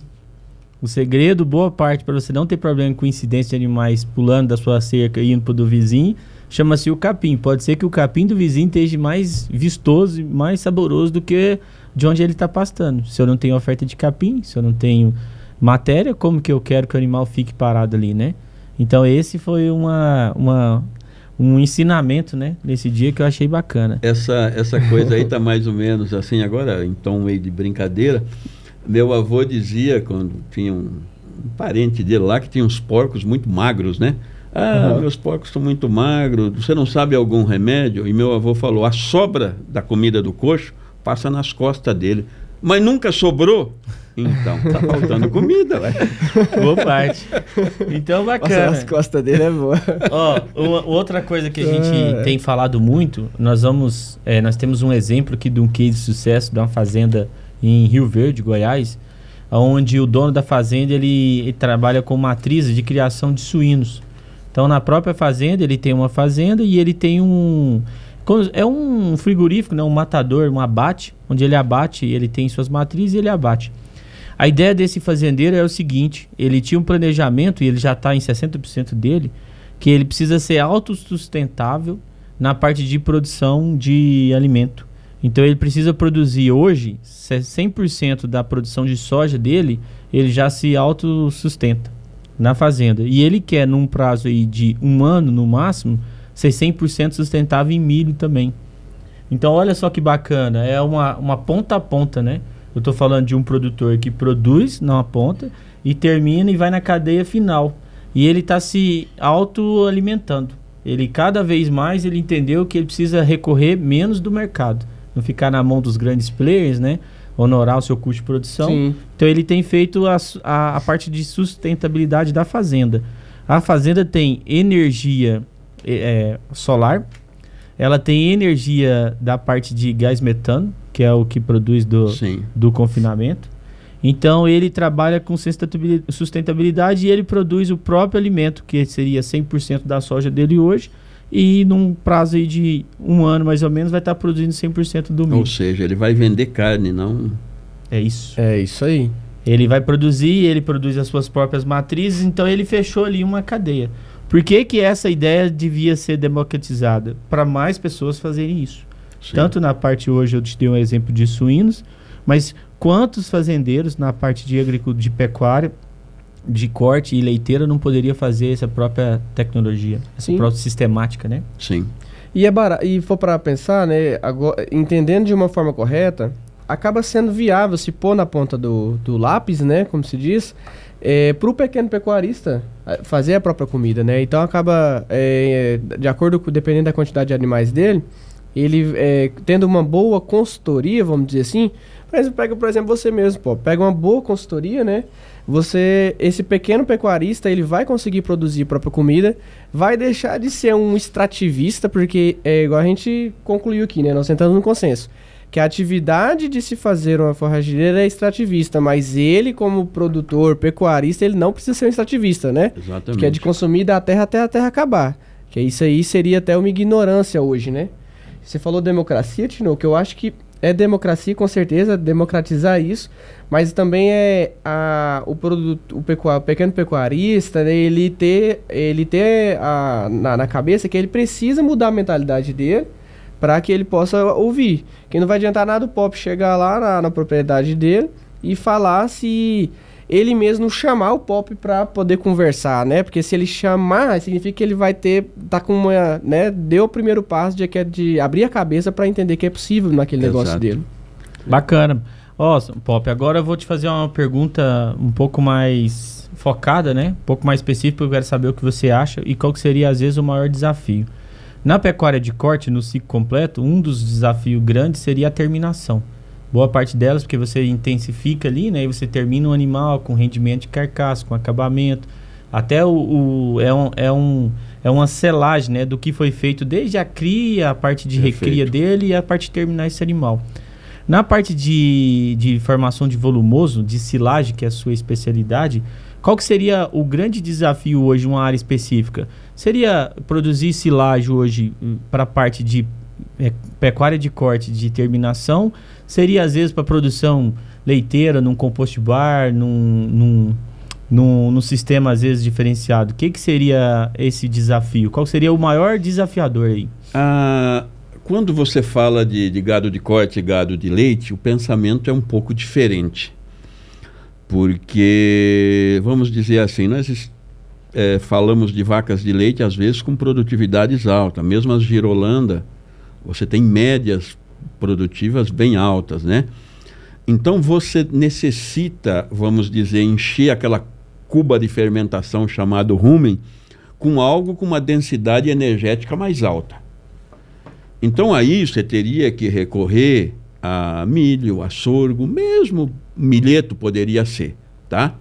O segredo, boa parte, para você não ter problema com incidência de animais pulando da sua cerca e indo pro do vizinho, chama-se o capim. Pode ser que o capim do vizinho esteja mais vistoso e mais saboroso do que de onde ele está pastando. Se eu não tenho oferta de capim, se eu não tenho matéria, como que eu quero que o animal fique parado ali, né? Então esse foi uma, uma um ensinamento, né, nesse dia que eu achei bacana. Essa essa coisa aí tá mais ou menos assim agora em tom meio de brincadeira. Meu avô dizia quando tinha um, um parente dele lá que tinha uns porcos muito magros, né? Ah, uhum. meus porcos estão muito magros, você não sabe algum remédio? E meu avô falou: a sobra da comida do coxo passa nas costas dele. Mas nunca sobrou? Então, tá faltando comida, ué. Boa parte. Então, bacana. Nossa, as costas dele é boa. Ó, uma, outra coisa que a gente é. tem falado muito, nós vamos. É, nós temos um exemplo aqui de um case de sucesso de uma fazenda em Rio Verde, Goiás, onde o dono da fazenda ele, ele trabalha com matriz de criação de suínos. Então, na própria fazenda, ele tem uma fazenda e ele tem um. É um frigorífico, né? um matador, um abate, onde ele abate, ele tem suas matrizes e ele abate. A ideia desse fazendeiro é o seguinte: ele tinha um planejamento, e ele já está em 60% dele, que ele precisa ser autossustentável na parte de produção de alimento. Então ele precisa produzir hoje 100% da produção de soja dele, ele já se autossustenta na fazenda. E ele quer, num prazo aí de um ano no máximo, ser 100% sustentável em milho também. Então, olha só que bacana, é uma, uma ponta a ponta, né? Eu estou falando de um produtor que produz na ponta e termina e vai na cadeia final. E ele está se autoalimentando. Ele cada vez mais ele entendeu que ele precisa recorrer menos do mercado, não ficar na mão dos grandes players, né? honorar o seu custo de produção. Sim. Então ele tem feito a, a, a, parte de sustentabilidade da fazenda. A fazenda tem energia é, solar, ela tem energia da parte de gás metano, que é o que produz do, do confinamento. Então ele trabalha com sustentabilidade e ele produz o próprio alimento, que seria 100% da soja dele hoje, e num prazo aí de um ano mais ou menos vai estar tá produzindo 100% do milho. Ou seja, ele vai vender carne, não... É isso. É isso aí. Ele vai produzir, ele produz as suas próprias matrizes, então ele fechou ali uma cadeia. Por que, que essa ideia devia ser democratizada? Para mais pessoas fazerem isso. Sim. Tanto na parte hoje, eu te dei um exemplo de suínos, mas quantos fazendeiros na parte de agricultura, de pecuária, de corte e leiteira não poderia fazer essa própria tecnologia, essa Sim. própria sistemática, né? Sim. E é barato, e for para pensar, né, agora, entendendo de uma forma correta, acaba sendo viável se pôr na ponta do, do lápis, né, como se diz, é, para o pequeno pecuarista fazer a própria comida, né? Então acaba, é, de acordo com, dependendo da quantidade de animais dele, ele é, tendo uma boa consultoria, vamos dizer assim, exemplo, pega, por exemplo, você mesmo, pô, pega uma boa consultoria, né? Você, esse pequeno pecuarista, ele vai conseguir produzir própria comida, vai deixar de ser um extrativista, porque é igual a gente concluiu aqui, né? Nós sentamos no consenso que a atividade de se fazer uma forrageira é extrativista, mas ele, como produtor, pecuarista, ele não precisa ser um extrativista, né? Exatamente. Que é de consumir da terra até a terra acabar. Que isso aí seria até uma ignorância hoje, né? Você falou democracia, Tino, que eu acho que é democracia, com certeza, democratizar isso, mas também é a, o, produto, o, pecuar, o pequeno pecuarista, né, ele ter, ele ter a, na, na cabeça que ele precisa mudar a mentalidade dele para que ele possa ouvir. Que não vai adiantar nada o pop chegar lá na, na propriedade dele e falar se ele mesmo chamar o pop para poder conversar, né? Porque se ele chamar, significa que ele vai ter tá com uma, né, deu o primeiro passo de que é de abrir a cabeça para entender que é possível naquele Exato. negócio dele. Bacana. Ó, Pop, agora eu vou te fazer uma pergunta um pouco mais focada, né? Um pouco mais específica, eu quero saber o que você acha e qual que seria às vezes o maior desafio. Na pecuária de corte, no ciclo completo, um dos desafios grandes seria a terminação. Boa parte delas, porque você intensifica ali, né? E você termina um animal com rendimento de carcaça, com acabamento. Até o, o é, um, é, um, é uma selagem, né? Do que foi feito desde a cria, a parte de Perfeito. recria dele e a parte de terminar esse animal. Na parte de, de formação de volumoso, de silagem, que é a sua especialidade, qual que seria o grande desafio hoje, uma área específica? Seria produzir silagem hoje para a parte de é, pecuária de corte, de terminação? Seria às vezes para produção leiteira, num compost bar, num, num, num, num sistema às vezes diferenciado? O que, que seria esse desafio? Qual seria o maior desafiador aí? Ah, quando você fala de, de gado de corte e gado de leite, o pensamento é um pouco diferente. Porque, vamos dizer assim, nós é, falamos de vacas de leite, às vezes com produtividades altas. Mesmo as girolanda, você tem médias produtivas bem altas, né? Então você necessita, vamos dizer, encher aquela cuba de fermentação chamado rumen com algo com uma densidade energética mais alta. Então aí você teria que recorrer a milho, a sorgo, mesmo milheto poderia ser, tá?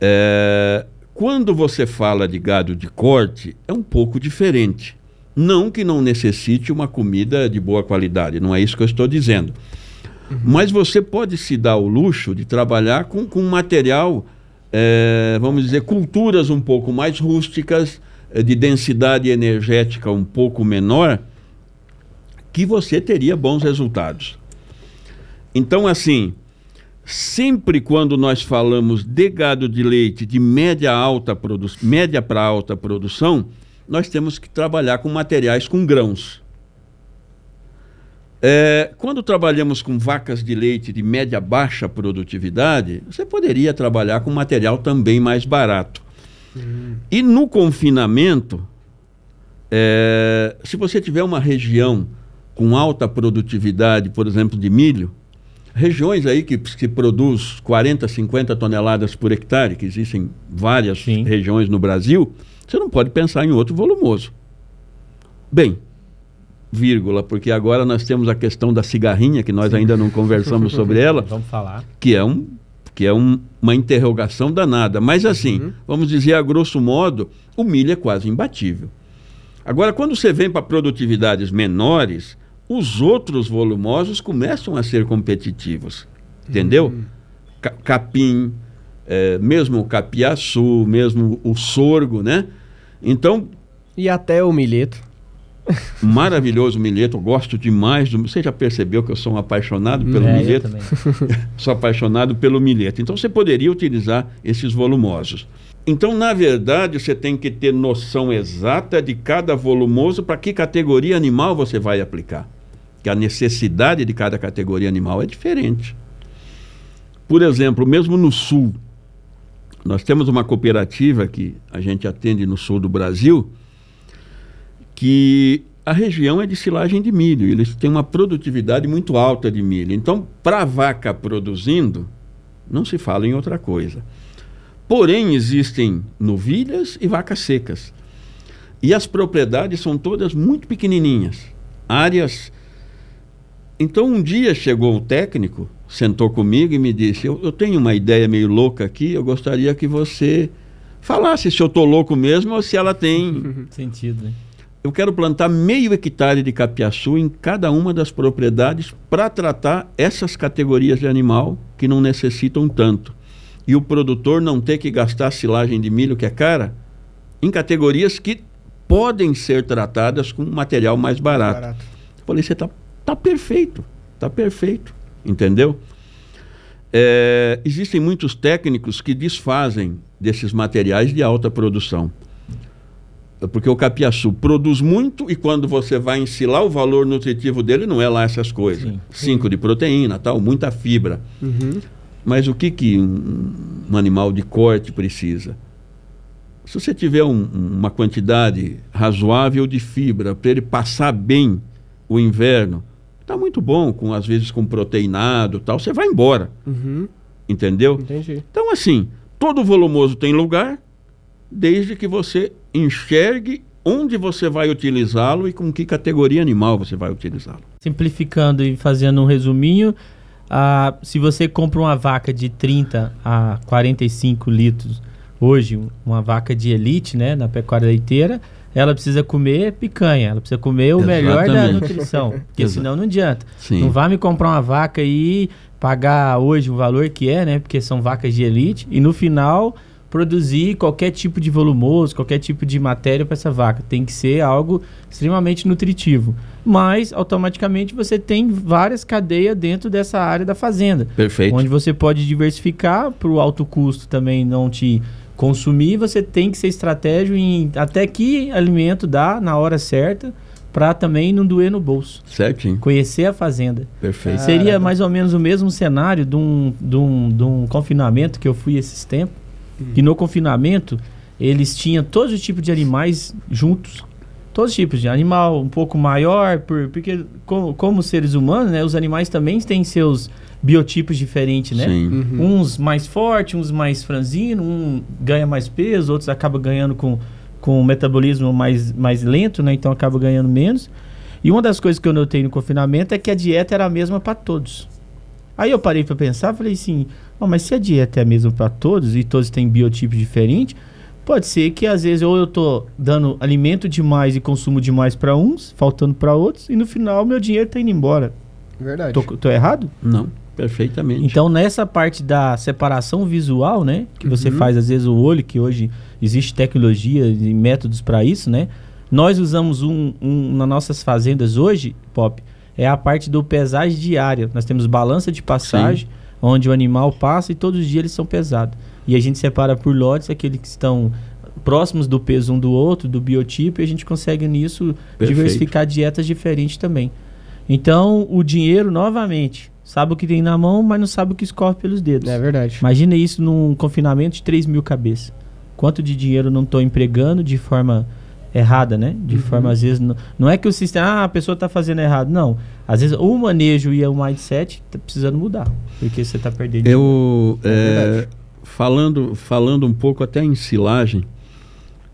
É, quando você fala de gado de corte, é um pouco diferente. Não que não necessite uma comida de boa qualidade, não é isso que eu estou dizendo. Uhum. Mas você pode se dar o luxo de trabalhar com, com material, é, vamos dizer, culturas um pouco mais rústicas, é, de densidade energética um pouco menor, que você teria bons resultados. Então, assim, sempre quando nós falamos de gado de leite de média alta média para alta produção, nós temos que trabalhar com materiais com grãos. É, quando trabalhamos com vacas de leite de média baixa produtividade, você poderia trabalhar com material também mais barato. Uhum. E no confinamento, é, se você tiver uma região com alta produtividade, por exemplo, de milho, regiões aí que, que produz 40, 50 toneladas por hectare, que existem várias Sim. regiões no Brasil, você não pode pensar em outro volumoso. Bem, vírgula, porque agora nós temos a questão da cigarrinha, que nós Sim. ainda não conversamos sobre ela. Vamos falar. Que é, um, que é um, uma interrogação danada. Mas assim, uhum. vamos dizer a grosso modo, o milho é quase imbatível. Agora, quando você vem para produtividades menores, os outros volumosos começam a ser competitivos. Entendeu? Uhum. capim, é, mesmo o capiaçu, mesmo o sorgo, né? Então. E até o milheto. Maravilhoso milheto, eu gosto demais do. Você já percebeu que eu sou um apaixonado pelo é, milheto? sou apaixonado pelo milheto. Então você poderia utilizar esses volumosos. Então, na verdade, você tem que ter noção exata de cada volumoso para que categoria animal você vai aplicar. Que a necessidade de cada categoria animal é diferente. Por exemplo, mesmo no sul, nós temos uma cooperativa que a gente atende no sul do Brasil, que a região é de silagem de milho, eles têm uma produtividade muito alta de milho. Então, para a vaca produzindo, não se fala em outra coisa. Porém, existem novilhas e vacas secas. E as propriedades são todas muito pequenininhas, áreas. Então, um dia chegou o técnico sentou comigo e me disse: eu, eu, tenho uma ideia meio louca aqui, eu gostaria que você falasse se eu estou louco mesmo ou se ela tem. Sentido, né? Eu quero plantar meio hectare de capiaçu em cada uma das propriedades para tratar essas categorias de animal que não necessitam tanto. E o produtor não ter que gastar silagem de milho que é cara em categorias que podem ser tratadas com material mais barato. barato. Eu falei, você está tá perfeito, está perfeito. Entendeu? É, existem muitos técnicos que desfazem desses materiais de alta produção. porque o capiaçu produz muito e quando você vai ensilar o valor nutritivo dele não é lá essas coisas. Sim. 5 de proteína, tal, muita fibra. Uhum. Mas o que, que um, um animal de corte precisa? Se você tiver um- uma quantidade razoável de fibra para ele passar bem o inverno, está muito bom, com às vezes com proteinado e tal, você vai embora, Uhum. entendeu? Entendi. Então, assim, todo volumoso tem lugar, desde que você enxergue onde você vai utilizá-lo e com que categoria animal você vai utilizá-lo. Simplificando e fazendo um resuminho, ah, se você compra uma vaca de 30 a 45 litros, hoje, uma vaca de elite, né, na pecuária leiteira, ela precisa comer picanha, ela precisa comer o melhor da Exatamente. nutrição, porque senão não adianta. Sim. Não vá me comprar uma vaca e pagar hoje o valor que é, né, porque são vacas de elite, e no final produzir qualquer tipo de volumoso, qualquer tipo de matéria para essa vaca. Tem que ser algo extremamente nutritivo. Mas, automaticamente, você tem várias cadeias dentro dessa área da fazenda. Perfeito. Onde você pode diversificar para o alto custo também não te consumir, você tem que ser estratégico em até que alimento dá na hora certa para também não doer no bolso. Certinho. Conhecer a fazenda. Perfeito. Caramba. Seria mais ou menos o mesmo cenário de um, de um, de um confinamento que eu fui esses tempos. E no confinamento, eles tinham todos os tipos de animais juntos. Todos os tipos de animal, um pouco maior, por, porque como, como seres humanos, né, os animais também têm seus biotipos diferentes, né? Sim. Uhum. Uns mais fortes, uns mais franzinos, um ganha mais peso, outros acaba ganhando com, com um metabolismo mais, mais lento, né? Então acaba ganhando menos. E uma das coisas que eu notei no confinamento é que a dieta era a mesma para todos. Aí eu parei para pensar, falei assim, "Ó, mas se a dieta é a mesma para todos e todos têm biotipos diferentes, pode ser que às vezes ou eu tô dando alimento demais e consumo demais para uns, faltando para outros, e no final meu dinheiro tá indo embora. Verdade. Tô, tô errado? Não, perfeitamente. Então, nessa parte da separação visual, né? Que você Uhum. faz, às vezes, o olho, que hoje existe tecnologia e métodos para isso, né? Nós usamos um, um nas nossas fazendas hoje, Pop, é a parte do pesagem diária. Nós temos balança de passagem, onde o animal passa e todos os dias eles são pesados. E a gente separa por lotes aqueles que estão próximos do peso um do outro, do biotipo, e a gente consegue nisso Perfeito. diversificar dietas diferentes também. Então, o dinheiro, novamente, sabe o que tem na mão, mas não sabe o que escorre pelos dedos. É verdade. Imagina isso num confinamento de 3 mil cabeças. Quanto de dinheiro eu não estou empregando de forma errada, né? De Uhum. forma, às vezes, não, não é que o sistema, ah, a pessoa está fazendo errado. Não. Às vezes, o manejo e o mindset tá precisando mudar. Porque você está perdendo dinheiro. Eu, É é, verdade. falando, falando um pouco até em silagem,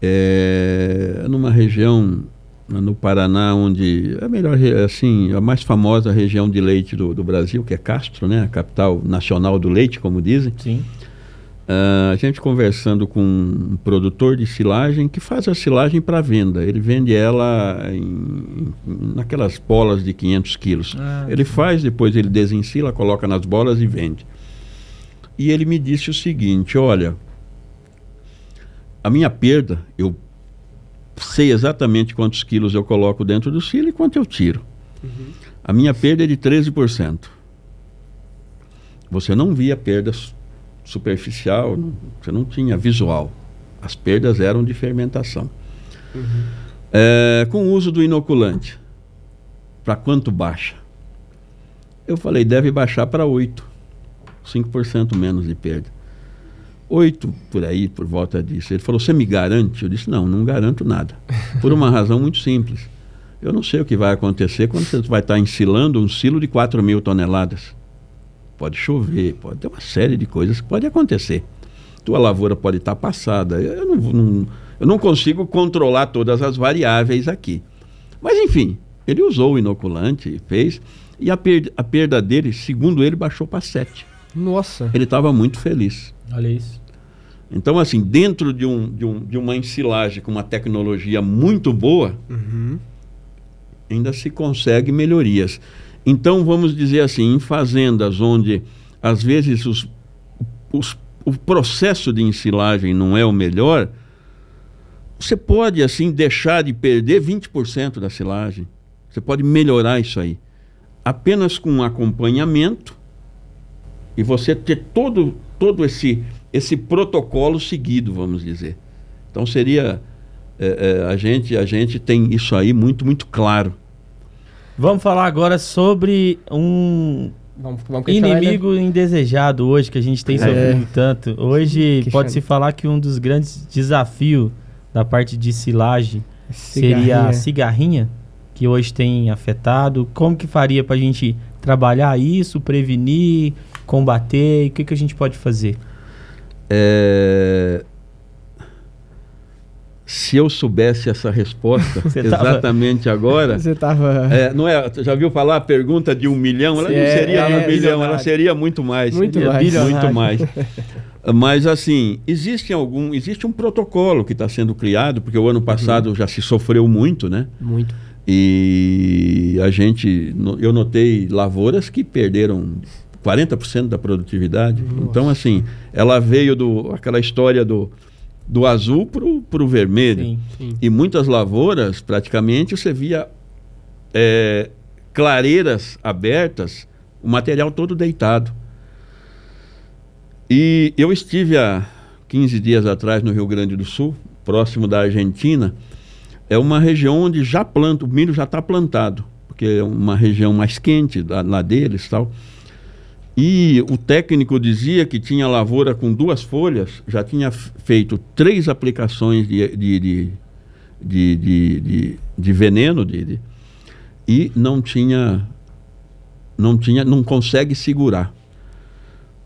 é, numa região no Paraná onde a melhor, re- assim, a mais famosa região de leite do, do Brasil, que é Castro, né, a capital nacional do leite, como dizem. Sim. Ah, a gente conversando com um produtor de silagem que faz a silagem para venda. Ele vende ela em, em- naquelas bolas de 500 quilos. Ah, ele faz, depois ele desencila, coloca nas bolas e vende. E ele me disse o seguinte: olha, a minha perda, eu sei exatamente quantos quilos eu coloco dentro do silo e quanto eu tiro. A minha perda é de 13%. Você não via perda su- superficial, não- você não tinha visual. As perdas eram de fermentação. É, com o uso do inoculante, para quanto baixa? Eu falei, deve baixar para 8, 5% menos de perda. 8 por aí, por volta disso. Ele falou, você me garante? Eu disse, não, não garanto nada. Por uma razão muito simples. Eu não sei o que vai acontecer quando você vai estar ensilando um silo de 4 mil toneladas. Pode chover, pode ter uma série de coisas que pode acontecer. Tua lavoura pode estar passada. Eu não, não- eu não consigo controlar todas as variáveis aqui. Mas enfim, ele usou o inoculante, fez, e a, per- a perda dele, segundo ele, baixou para 7. Nossa. Ele estava muito feliz. Olha isso. Então, assim, dentro de, um, de, um, de uma ensilagem com uma tecnologia muito boa, Uhum. ainda se consegue melhorias. Então, vamos dizer assim, em fazendas onde às vezes os, os- o processo de ensilagem não é o melhor, você pode assim deixar de perder 20% da silagem. Você pode melhorar isso aí. Apenas com um acompanhamento e você ter todo, todo esse, esse protocolo seguido, vamos dizer. Então seria é, é, a, gente, a gente tem isso aí muito, muito claro. Vamos falar agora sobre um vamos, vamos inimigo ainda... indesejado hoje que a gente tem é. sofrido tanto. Hoje pode-se falar que um dos grandes desafios da parte de silagem cigarrinha. seria a cigarrinha, que hoje tem afetado. Como que faria para a gente trabalhar isso, prevenir, combater? O que, que a gente pode fazer? É, se eu soubesse essa resposta exatamente tava, agora. Você estava. É, não é? Já viu falar a pergunta de um milhão? Ela não é, seria é, um milhão, ela seria muito mais. Muito mais. Muito mais. Mas assim, existe algum, existe um protocolo que está sendo criado, porque o ano passado uhum. já se sofreu muito, né? Muito. E a gente, eu notei lavouras que perderam 40% da produtividade. Nossa. Então assim, ela veio do aquela história do do azul para o vermelho. Sim, sim. E muitas lavouras, praticamente, você via é, clareiras abertas, o material todo deitado. E eu estive há 15 dias atrás no Rio Grande do Sul, próximo da Argentina. É uma região onde já planta, o milho já está plantado, porque é uma região mais quente lá, lá deles tal. E o técnico dizia que tinha lavoura com duas folhas, já tinha feito três aplicações de, de, de, de, veneno de, e não tinha, não tinha, não consegue segurar.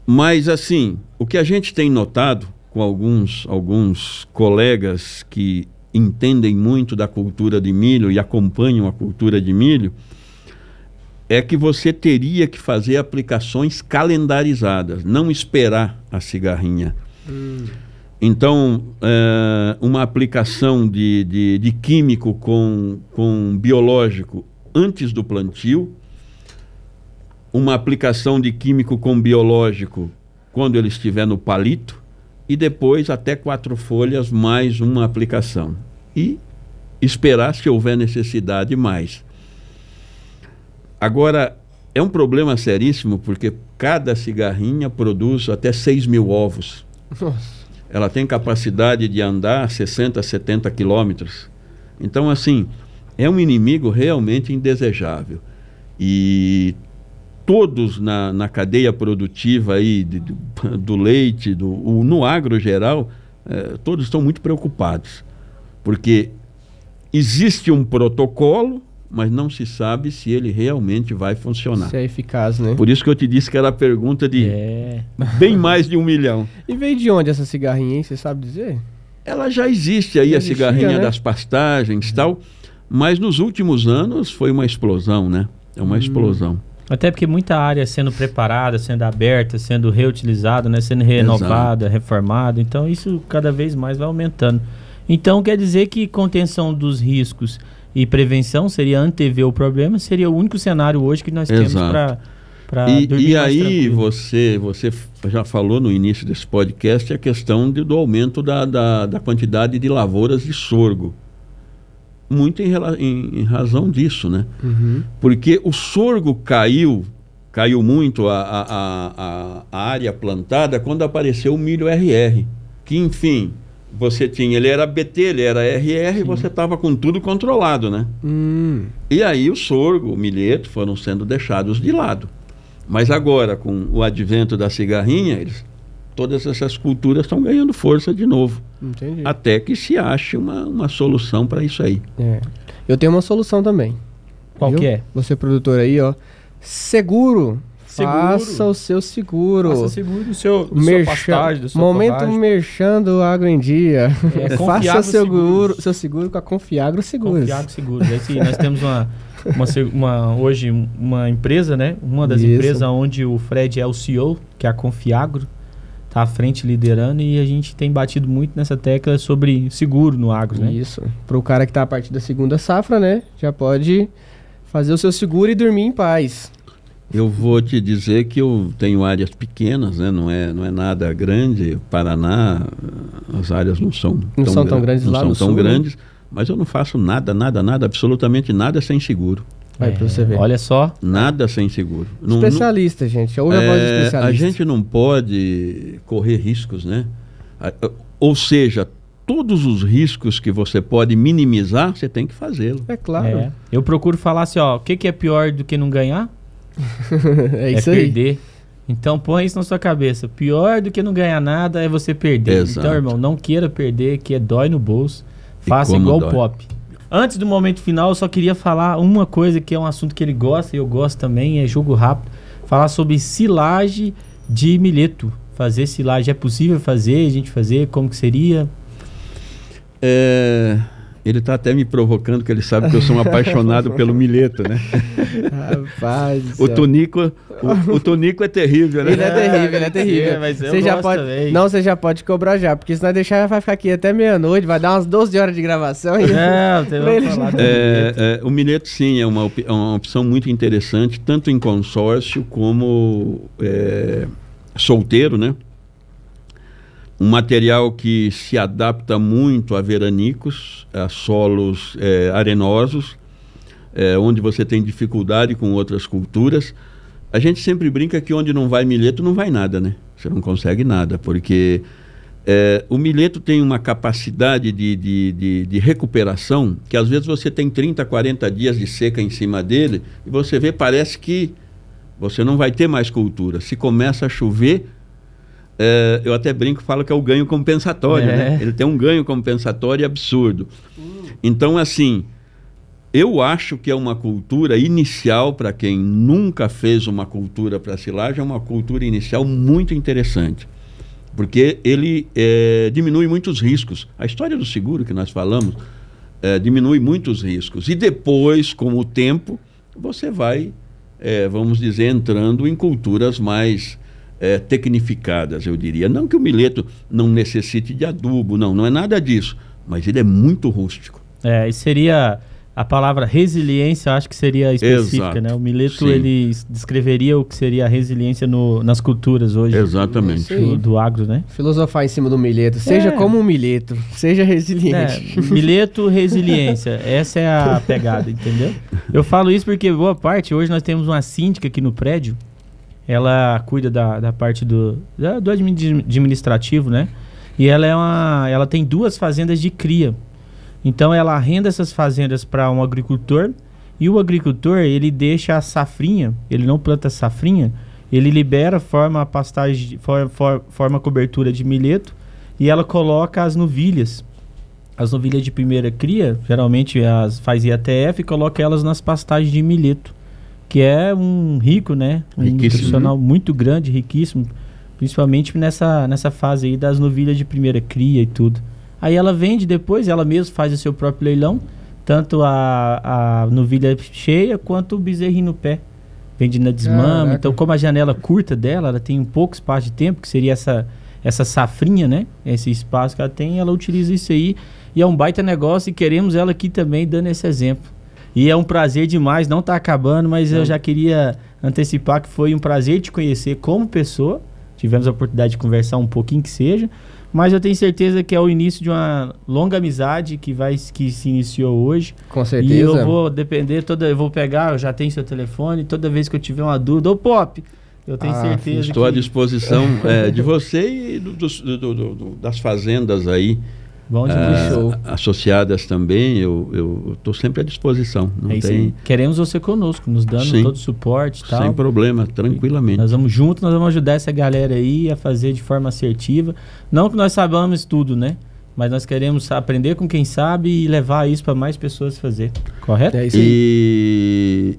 Mas assim, o que a gente tem notado com alguns, alguns colegas que entendem muito da cultura de milho e acompanham a cultura de milho, é que você teria que fazer aplicações calendarizadas, não esperar a cigarrinha. Hum. Então, é, uma aplicação de, de, de, químico com, com biológico antes do plantio, uma aplicação de químico com biológico quando ele estiver no palito, e depois até quatro folhas mais uma aplicação. E esperar, se houver necessidade, mais. Agora, é um problema seríssimo porque cada cigarrinha produz até 6 mil ovos. Nossa. Ela tem capacidade de andar 60, 70 quilômetros. Então, assim, é um inimigo realmente indesejável. E todos na, na cadeia produtiva aí de, de, do leite, do, o, no agro geral, eh, todos estão muito preocupados. Porque existe um protocolo mas não se sabe se ele realmente vai funcionar. Se é eficaz, né? Por isso que eu te disse que era pergunta de é. bem mais de um milhão. E veio de onde essa cigarrinha, hein? Você sabe dizer? Ela já existe aí, já a cigarrinha né? das pastagens e tal, mas nos últimos anos foi uma explosão, né? É uma hum. explosão. Até porque muita área sendo preparada, sendo aberta, sendo reutilizada, né? sendo renovada, Exato. reformada. Então isso cada vez mais vai aumentando. Então quer dizer que contenção dos riscos e prevenção seria antever o problema, seria o único cenário hoje que nós Exato. temos para para e, e aí você você já falou no início desse podcast a questão de, do aumento da, da, da, quantidade de lavouras de sorgo muito em, em, em razão disso né uhum. porque o sorgo caiu caiu muito a, a, a, a área plantada quando apareceu o milho RR que enfim você tinha, ele era BT, ele era RR, Sim. você estava com tudo controlado, né? Hum. E aí o sorgo, o milheto foram sendo deixados de lado. Mas agora, com o advento da cigarrinha, eles, todas essas culturas estão ganhando força de novo. Entendi. Até que se ache uma, uma solução para isso aí. É. Eu tenho uma solução também. Qual viu? que é? Você produtor aí, ó. Seguro Seguro. Faça o seu seguro. Faça seguro do seu, do Merchan, pastagem, do seu Momento forragem. merchando Agro em Dia. É, Faça seu seguro, seu seguro com a Confiagro Seguros. Confiagro Seguros. Esse, nós temos uma, uma, uma, hoje uma empresa, né? Uma das Isso. empresas onde o Fred é o CEO, que é a Confiagro. Está à frente liderando e a gente tem batido muito nessa tecla sobre seguro no agro, né? Isso. Para o cara que está a partir da segunda safra, né? Já pode fazer o seu seguro e dormir em paz. Eu vou te dizer que eu tenho áreas pequenas, né? não, é, não é nada grande. Paraná, as áreas não são não tão, são tão grandes não lá são no tão sul, né? grandes, né? mas eu não faço nada, nada, nada, absolutamente nada sem seguro. Vai é, para você ver. Olha só. Nada sem seguro. Especialista, não, gente. Ouve é, a voz do especialista. A gente não pode correr riscos, né? Ou seja, todos os riscos que você pode minimizar, você tem que fazê-lo. É claro. É. Eu procuro falar assim, ó, o que, que é pior do que não ganhar? é isso aí. perder. Então põe isso na sua cabeça. Pior do que não ganhar nada é você perder. Exato. Então, irmão, não queira perder, que é dói no bolso. Faça igual o. Pop. Antes do momento final, eu só queria falar uma coisa que é um assunto que ele gosta e eu gosto também, é jogo rápido. Falar sobre silagem de milheto. Fazer silagem. É possível fazer, a gente fazer? Como que seria? É, ele está até me provocando, que ele sabe que eu sou um apaixonado pelo milheto, né? Rapaz. O. Tonico, o, o Tonico é terrível, né? Ele é terrível, ele é terrível. É, mas eu Você já gosto pode, também. não, você já pode cobrar já, porque se nós deixar vai ficar aqui até meia-noite, vai dar umas 12 horas de gravação. E... Não, tem ele- que falar. É, é, o milheto, sim, é uma, opi- é uma opção muito interessante, tanto em consórcio como é, solteiro, né? Um material que se adapta muito a veranicos, a solos é, arenosos, é, onde você tem dificuldade com outras culturas. A gente sempre brinca que onde não vai milheto não vai nada, né? Você não consegue nada, porque é, o milheto tem uma capacidade de, de, de, de recuperação que às vezes você tem 30, 40 dias de seca em cima dele e você vê, parece que você não vai ter mais cultura. Se começa a chover, é, eu até brinco, falo que é o ganho compensatório, É. né? Ele tem um ganho compensatório absurdo. Então, assim, eu acho que é uma cultura inicial para quem nunca fez uma cultura para silagem, é uma cultura inicial muito interessante. Porque ele eh, diminui muitos riscos. A história do seguro que nós falamos eh, diminui muitos riscos. E depois, com o tempo, você vai, eh, vamos dizer, entrando em culturas mais eh, tecnificadas, eu diria. Não que o milheto não necessite de adubo, não, não é nada disso. Mas ele é muito rústico. É, e seria a palavra resiliência, acho que seria específica, Exato. né? O Mileto Sim. ele descreveria o que seria a resiliência no- nas culturas hoje Exatamente. Do, do agro, né? Filosofar em cima do milheto. Seja É. como um milheto, seja resiliente. É, Mileto, resiliência. Essa é a pegada, entendeu? Eu falo isso porque boa parte, hoje nós temos uma síndica aqui no prédio, ela cuida da, da parte do, da- do admi- administrativo, né? E ela é uma, ela tem duas fazendas de cria. Então ela arrenda essas fazendas para um agricultor e o agricultor ele deixa a safrinha, ele não planta safrinha, ele libera, forma pastagem, for- for- forma cobertura de milheto e ela coloca as novilhas. As novilhas de primeira cria, geralmente as faz IATF e coloca elas nas pastagens de milheto, que é um rico, né? Um Riquíssimo. nutricional muito grande, riquíssimo, principalmente nessa, nessa fase aí das novilhas de primeira cria e tudo. Aí ela vende depois, ela mesma faz o seu próprio leilão, tanto a, a novilha cheia quanto o bezerrinho no pé. Vende na desmama. Caraca. Então, como a janela curta dela, ela tem um pouco espaço de tempo, que seria essa, essa safrinha, né? Esse espaço que ela tem, ela utiliza isso aí. E é um baita negócio e queremos ela aqui também dando esse exemplo. E é um prazer demais, não tá acabando, mas eu já queria antecipar que foi um prazer te conhecer como pessoa. Tivemos a oportunidade de conversar um pouquinho que seja, mas eu tenho certeza que é o início de uma longa amizade que vai que se iniciou hoje. Com E certeza. eu vou depender toda, eu vou pegar, eu já tenho seu telefone, toda vez que eu tiver uma dúvida, ô Pop, eu tenho Ah, certeza Estou à que disposição é, de você e do- do- do- das fazendas aí bom ah, demais. show. associadas também. Eu estou sempre à disposição. Não É isso tem. Queremos você conosco, nos dando Sim. todo o suporte tal. sem problema, tranquilamente. Nós vamos juntos, nós vamos ajudar essa galera aí a fazer de forma assertiva. Não que nós sabamos tudo, né? Mas nós queremos aprender com quem sabe e levar isso para mais pessoas fazer. Correto? É isso aí. E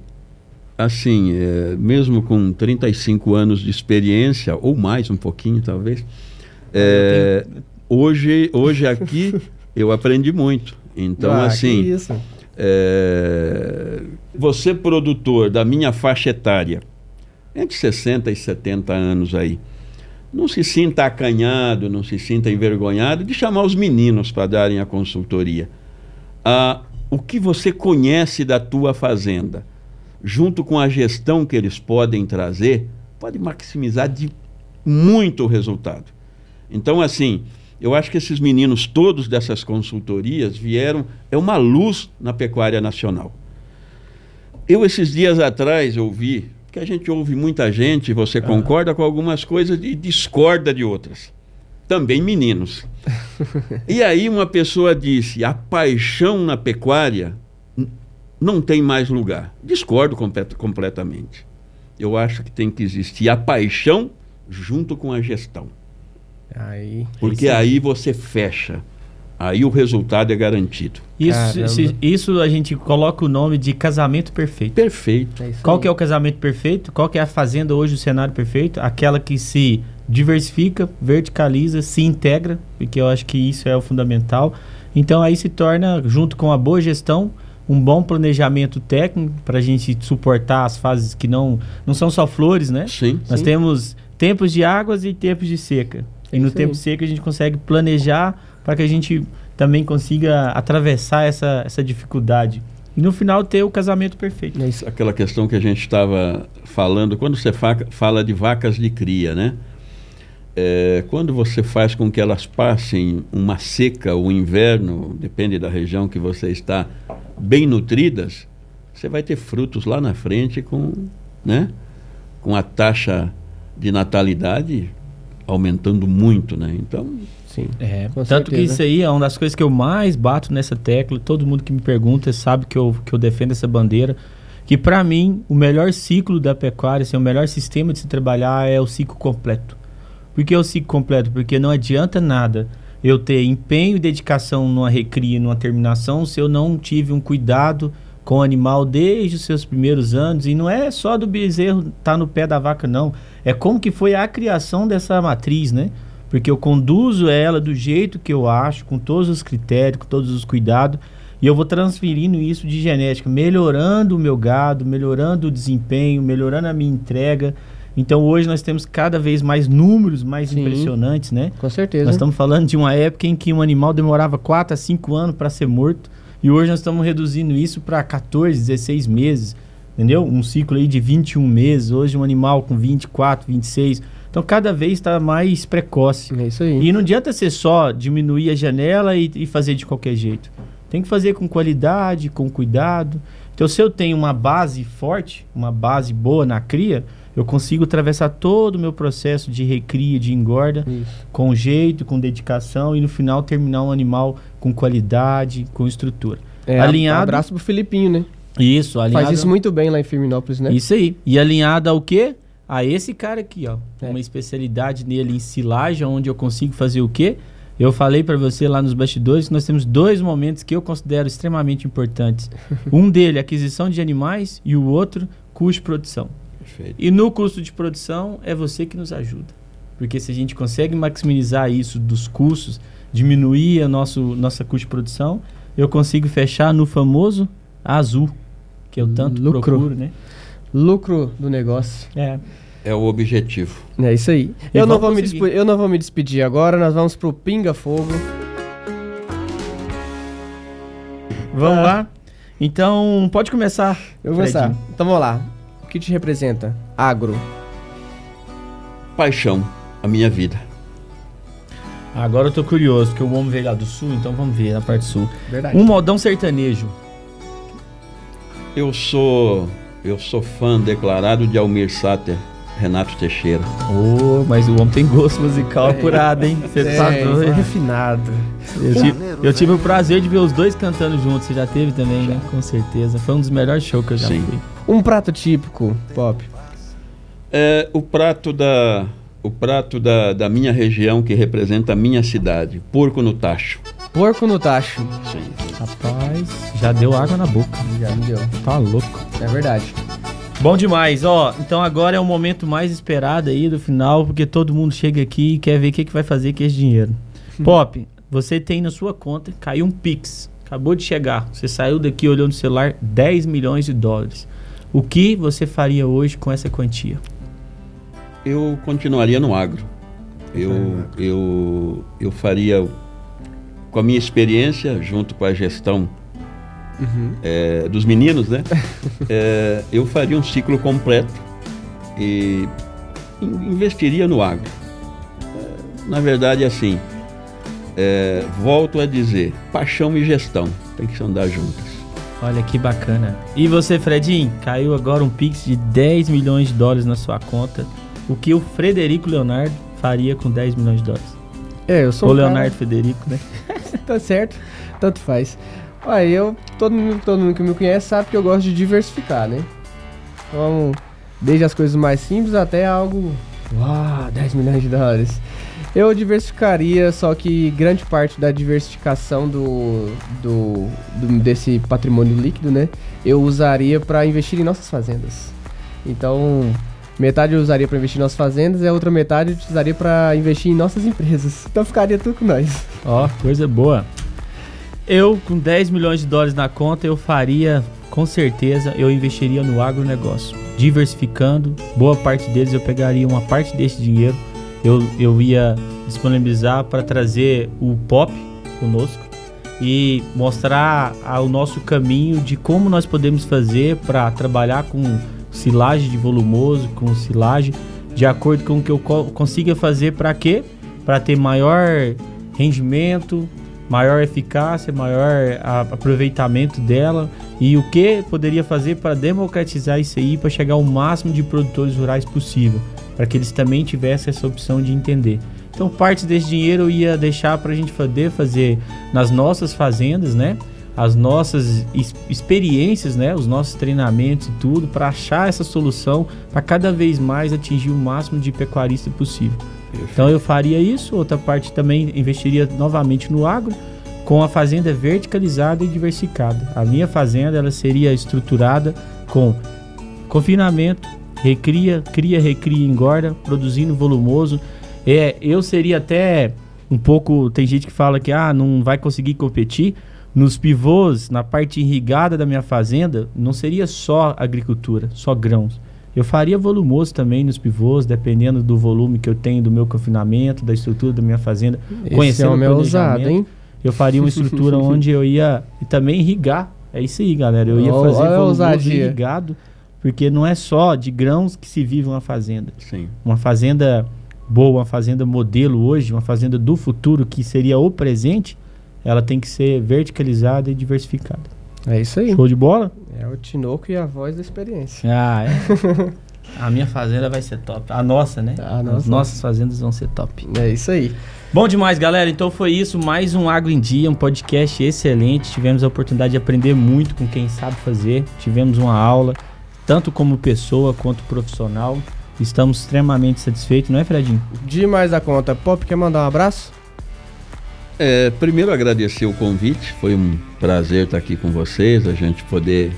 assim, é, mesmo com 35 anos de experiência, ou mais um pouquinho talvez, é, hoje, hoje aqui eu aprendi muito. Então, Ah, assim, é, você produtor da minha faixa etária, entre 60 e 70 anos aí, não se sinta acanhado, não se sinta envergonhado de chamar os meninos para darem a consultoria. Ah, o que você conhece da tua fazenda, junto com a gestão que eles podem trazer, pode maximizar de muito o resultado. Então, assim, eu acho que esses meninos todos dessas consultorias vieram, é uma luz na pecuária nacional. Eu, esses dias atrás, ouvi, que a gente ouve muita gente, você concorda com algumas coisas e discorda de outras. Também meninos. e aí uma pessoa disse: a paixão na pecuária não tem mais lugar. Discordo complet completamente. Eu acho que tem que existir a paixão junto com a gestão. Aí, Porque aí você fecha. Aí o resultado é garantido. Isso, isso a gente coloca o nome de casamento perfeito. Perfeito. É Qual que é o casamento perfeito? Qual que é a fazenda hoje, o cenário perfeito? Aquela que se diversifica, verticaliza, se integra, porque eu acho que isso é o fundamental. Então aí se torna, junto com a boa gestão, um bom planejamento técnico para a gente suportar as fases que não, não são só flores, né? Sim. Nós sim. temos tempos de águas e tempos de seca. E no tempo seco a gente consegue planejar para que a gente também consiga atravessar essa, essa dificuldade. E no final ter o casamento perfeito. É isso. Aquela questão que a gente estava falando, quando você fa fala de vacas de cria, né? É, quando você faz com que elas passem uma seca, o inverno, depende da região que você está, bem nutridas, você vai ter frutos lá na frente com, né, com a taxa de natalidade aumentando muito, né? Então, sim. É, tanto certeza. que isso aí é uma das coisas que eu mais bato nessa tecla. Todo mundo que me pergunta sabe que eu, que eu defendo essa bandeira. Que para mim, o melhor ciclo da pecuária, assim, o melhor sistema de se trabalhar é o ciclo completo. Por que o ciclo completo? Porque não adianta nada eu ter empenho e dedicação numa recria, numa terminação, se eu não tive um cuidado com o animal desde os seus primeiros anos. E não é só do bezerro estar tá no pé da vaca, não. É como que foi a criação dessa matriz, né? Porque eu conduzo ela do jeito que eu acho, com todos os critérios, com todos os cuidados. E eu vou transferindo isso de genética, melhorando o meu gado, melhorando o desempenho, melhorando a minha entrega. Então hoje nós temos cada vez mais números mais Sim, impressionantes, né? Com certeza. Nós estamos falando de uma época em que um animal demorava 4 a 5 anos para ser morto. E hoje nós estamos reduzindo isso para 14, 16 meses. Entendeu? Um ciclo aí de 21 meses. Hoje um animal com 24, 26. Então cada vez está mais precoce. É isso aí. E não adianta ser só diminuir a janela e, e fazer de qualquer jeito. Tem que fazer com qualidade, com cuidado. Então se eu tenho uma base forte, uma base boa na cria, eu consigo atravessar todo o meu processo de recria, de engorda, isso. com jeito, com dedicação e no final terminar um animal com qualidade, com estrutura. É, alinhado. Abraço pro Filipinho, né? Isso, alinhado. Faz isso muito bem lá em Firminópolis, né? Isso aí. E alinhado ao quê? A esse cara aqui, ó. É. Uma especialidade nele em silagem, onde eu consigo fazer o quê? Eu falei para você lá nos bastidores que nós temos dois momentos que eu considero extremamente importantes. um dele, aquisição de animais, e o outro, custo de produção. Perfeito. E no custo de produção é você que nos ajuda. Porque se a gente consegue maximizar isso dos custos, diminuir a nosso, nossa custo de produção, eu consigo fechar no famoso azul, que eu tanto Lucro. procuro, né? Lucro do negócio. É. É o objetivo. É isso aí. Eu não, vou me eu não vou me despedir agora, nós vamos pro Pinga Fogo. Vamos ah. lá? Então, pode começar. Eu vou começar. Então vamos lá que te representa? Agro. Paixão, a minha vida. Agora eu tô curioso, porque o homem veio lá do sul, então vamos ver na parte sul. Verdade. Um modão sertanejo. Eu sou eu sou fã declarado de Almir Sater, Renato Teixeira. Oh, mas o homem tem gosto musical é. apurado, hein? Você é, tá doido. É refinado. Eu, tive, eu tive o prazer de ver os dois cantando juntos. Você já teve também, já. né? Com certeza. Foi um dos melhores shows que eu já Sim. fui. Um prato típico, Pop. É o prato da o prato da, da minha região que representa a minha cidade, porco no tacho. Porco no tacho. Sim. Rapaz, já deu água na boca. Já me deu. Tá louco. É verdade. Bom demais, ó. Então agora é o momento mais esperado aí do final, porque todo mundo chega aqui e quer ver o que, que vai fazer com esse dinheiro. Pop, você tem na sua conta, caiu um Pix. Acabou de chegar. Você saiu daqui olhando no celular 10 milhões de dólares. O que você faria hoje com essa quantia? Eu continuaria no agro. Eu, eu, eu faria, com a minha experiência, junto com a gestão uhum. é, dos meninos, né? é, eu faria um ciclo completo e investiria no agro. É, na verdade, assim, é, volto a dizer, paixão e gestão tem que andar juntas. Olha que bacana. E você, Fredinho? Caiu agora um Pix de 10 milhões de dólares na sua conta. O que o Frederico Leonardo faria com 10 milhões de dólares? É, eu sou Ou um cara- Leonardo Federico, né? tá certo, tanto faz. Olha, eu, todo mundo, todo mundo que me conhece sabe que eu gosto de diversificar, né? Então, desde as coisas mais simples até algo. Uau, 10 milhões de dólares. Eu diversificaria, só que grande parte da diversificação do, do, do- desse patrimônio líquido, né? Eu usaria para investir em nossas fazendas. Então, metade eu usaria para investir em nossas fazendas e a outra metade eu utilizaria para investir em nossas empresas. Então ficaria tudo com nós. Ó, coisa boa. Eu, com 10 milhões de dólares na conta, eu faria, com certeza, eu investiria no agronegócio. Diversificando, boa parte deles eu pegaria uma parte desse dinheiro, eu, eu ia disponibilizar para trazer o POP conosco e mostrar o nosso caminho de como nós podemos fazer para trabalhar com silagem de volumoso, com silagem de acordo com o que eu co- consiga fazer para quê? Para ter maior rendimento, maior eficácia, maior aproveitamento dela e o que poderia fazer para democratizar isso aí, para chegar ao máximo de produtores rurais possível, para que eles também tivessem essa opção de entender. Então, parte desse dinheiro eu ia deixar para a gente poder fazer nas nossas fazendas, né? As nossas ex- experiências, né? Os nossos treinamentos e tudo, para achar essa solução para cada vez mais atingir o máximo de pecuarista possível. Então eu faria isso, outra parte também investiria novamente no agro, com a fazenda verticalizada e diversificada. A minha fazenda ela seria estruturada com confinamento, recria, cria, recria, engorda, produzindo volumoso. É, eu seria até um pouco, tem gente que fala que ah, não vai conseguir competir. Nos pivôs, na parte irrigada da minha fazenda, não seria só agricultura, só grãos. Eu faria volumoso também nos pivôs, dependendo do volume que eu tenho do meu confinamento, da estrutura da minha fazenda. Esse Conhecendo homem o é ousado, hein? Eu faria uma estrutura onde eu ia e também irrigar. É isso aí, galera. Eu ia fazer olha volumoso irrigado, porque não é só de grãos que se vive uma fazenda. Sim. Uma fazenda boa, uma fazenda modelo hoje, uma fazenda do futuro que seria o presente, ela tem que ser verticalizada e diversificada. É isso aí. Show de bola? É o Tinoco e a voz da experiência. Ah, é. A minha fazenda vai ser top. A nossa, né? A As nossa. nossas fazendas vão ser top. É isso aí. Bom demais, galera. Então foi isso. Mais um Agro em Dia, um podcast excelente. Tivemos a oportunidade de aprender muito com quem sabe fazer. Tivemos uma aula, tanto como pessoa quanto profissional. Estamos extremamente satisfeitos, não é, Fredinho? Demais da conta. Pop, quer mandar um abraço? É, primeiro agradecer o convite, foi um prazer estar aqui com vocês, a gente poder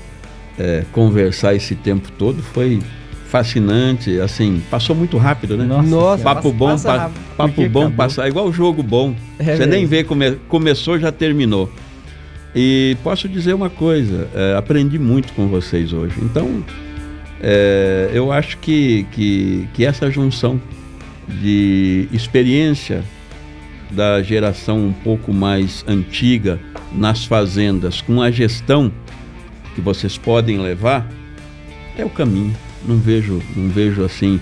é, conversar esse tempo todo, foi fascinante, assim, passou muito rápido, né? Nossa, Nossa, papo passa- bom, passa pa- papo Porque bom acabou. passar, igual jogo bom. É Você mesmo. nem vê, come- começou, já terminou. E posso dizer uma coisa, é, aprendi muito com vocês hoje. Então, é, eu acho que, que, que essa junção de experiência da geração um pouco mais antiga nas fazendas com a gestão que vocês podem levar é o caminho. Não vejo, não vejo assim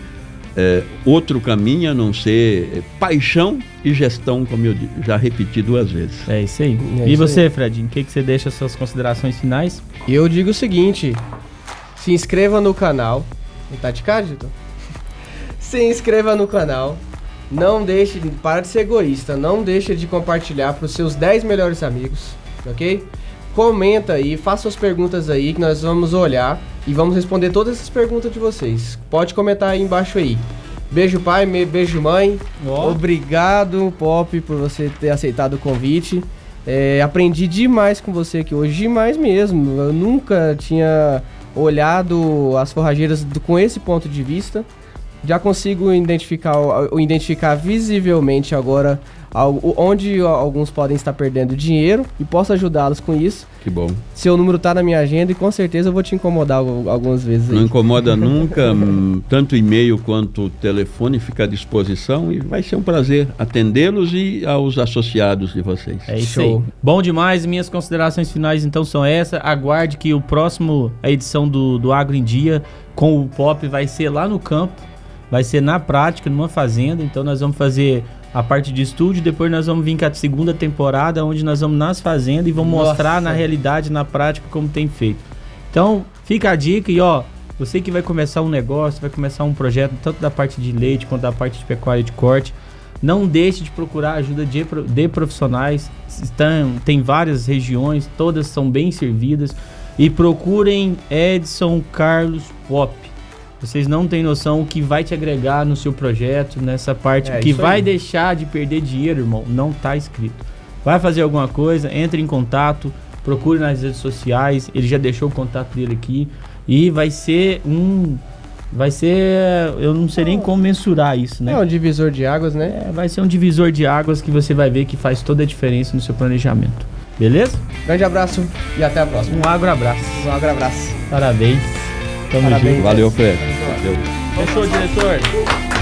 é, outro caminho a não ser é, paixão e gestão, como eu já repeti duas vezes. É isso aí. É e isso você, Fredinho, o que, que você deixa as suas considerações finais? E eu digo o seguinte: se inscreva no canal. Tá de cá, Dito? Se inscreva no canal. Não deixe, para de ser egoísta, não deixe de compartilhar para os seus 10 melhores amigos, ok? Comenta aí, faça suas perguntas aí que nós vamos olhar e vamos responder todas essas perguntas de vocês. Pode comentar aí embaixo aí. Beijo pai, beijo mãe. Ó. Obrigado, Pop, por você ter aceitado o convite. É, aprendi demais com você aqui hoje, demais mesmo. Eu nunca tinha olhado as forrageiras do- com esse ponto de vista. Já consigo identificar, identificar visivelmente agora onde alguns podem estar perdendo dinheiro e posso ajudá-los com isso. Que bom. Seu número tá na minha agenda e com certeza eu vou te incomodar al- algumas vezes aí. Não incomoda nunca, hum, tanto e-mail quanto telefone fica à disposição e vai ser um prazer atendê-los e aos associados de vocês. É isso Show. aí. Bom demais. Minhas considerações finais então são essas. Aguarde que o próximo, a edição do, do Agro em Dia com o Pop vai ser lá no campo. Vai ser na prática, numa fazenda. Então nós vamos fazer a parte de estúdio. Depois nós vamos vir com a segunda temporada, onde nós vamos nas fazendas e vamos Nossa. mostrar na realidade, na prática, como tem feito. Então fica a dica e ó. Você que vai começar um negócio, vai começar um projeto, tanto da parte de leite quanto da parte de pecuária de corte, Não deixe de procurar ajuda de, de profissionais. Estão, tem várias regiões, todas são bem servidas. E procurem Edson Carlos Pop. Vocês não têm noção o que vai te agregar no seu projeto, nessa parte. É, o que vai aí. deixar de perder dinheiro, irmão, não tá escrito. Vai fazer alguma coisa, entre em contato, procure nas redes sociais. Ele já deixou o contato dele aqui. E vai ser um. Vai ser. Eu não sei nem como mensurar isso, né? É um divisor de águas, né? É, vai ser um divisor de águas que você vai ver que faz toda a diferença no seu planejamento. Beleza? Grande abraço e até a próxima. Um agro abraço. Um agro abraço. Parabéns. Tamo Parabéns. junto. Valeu, Fred. Valeu. Diretor?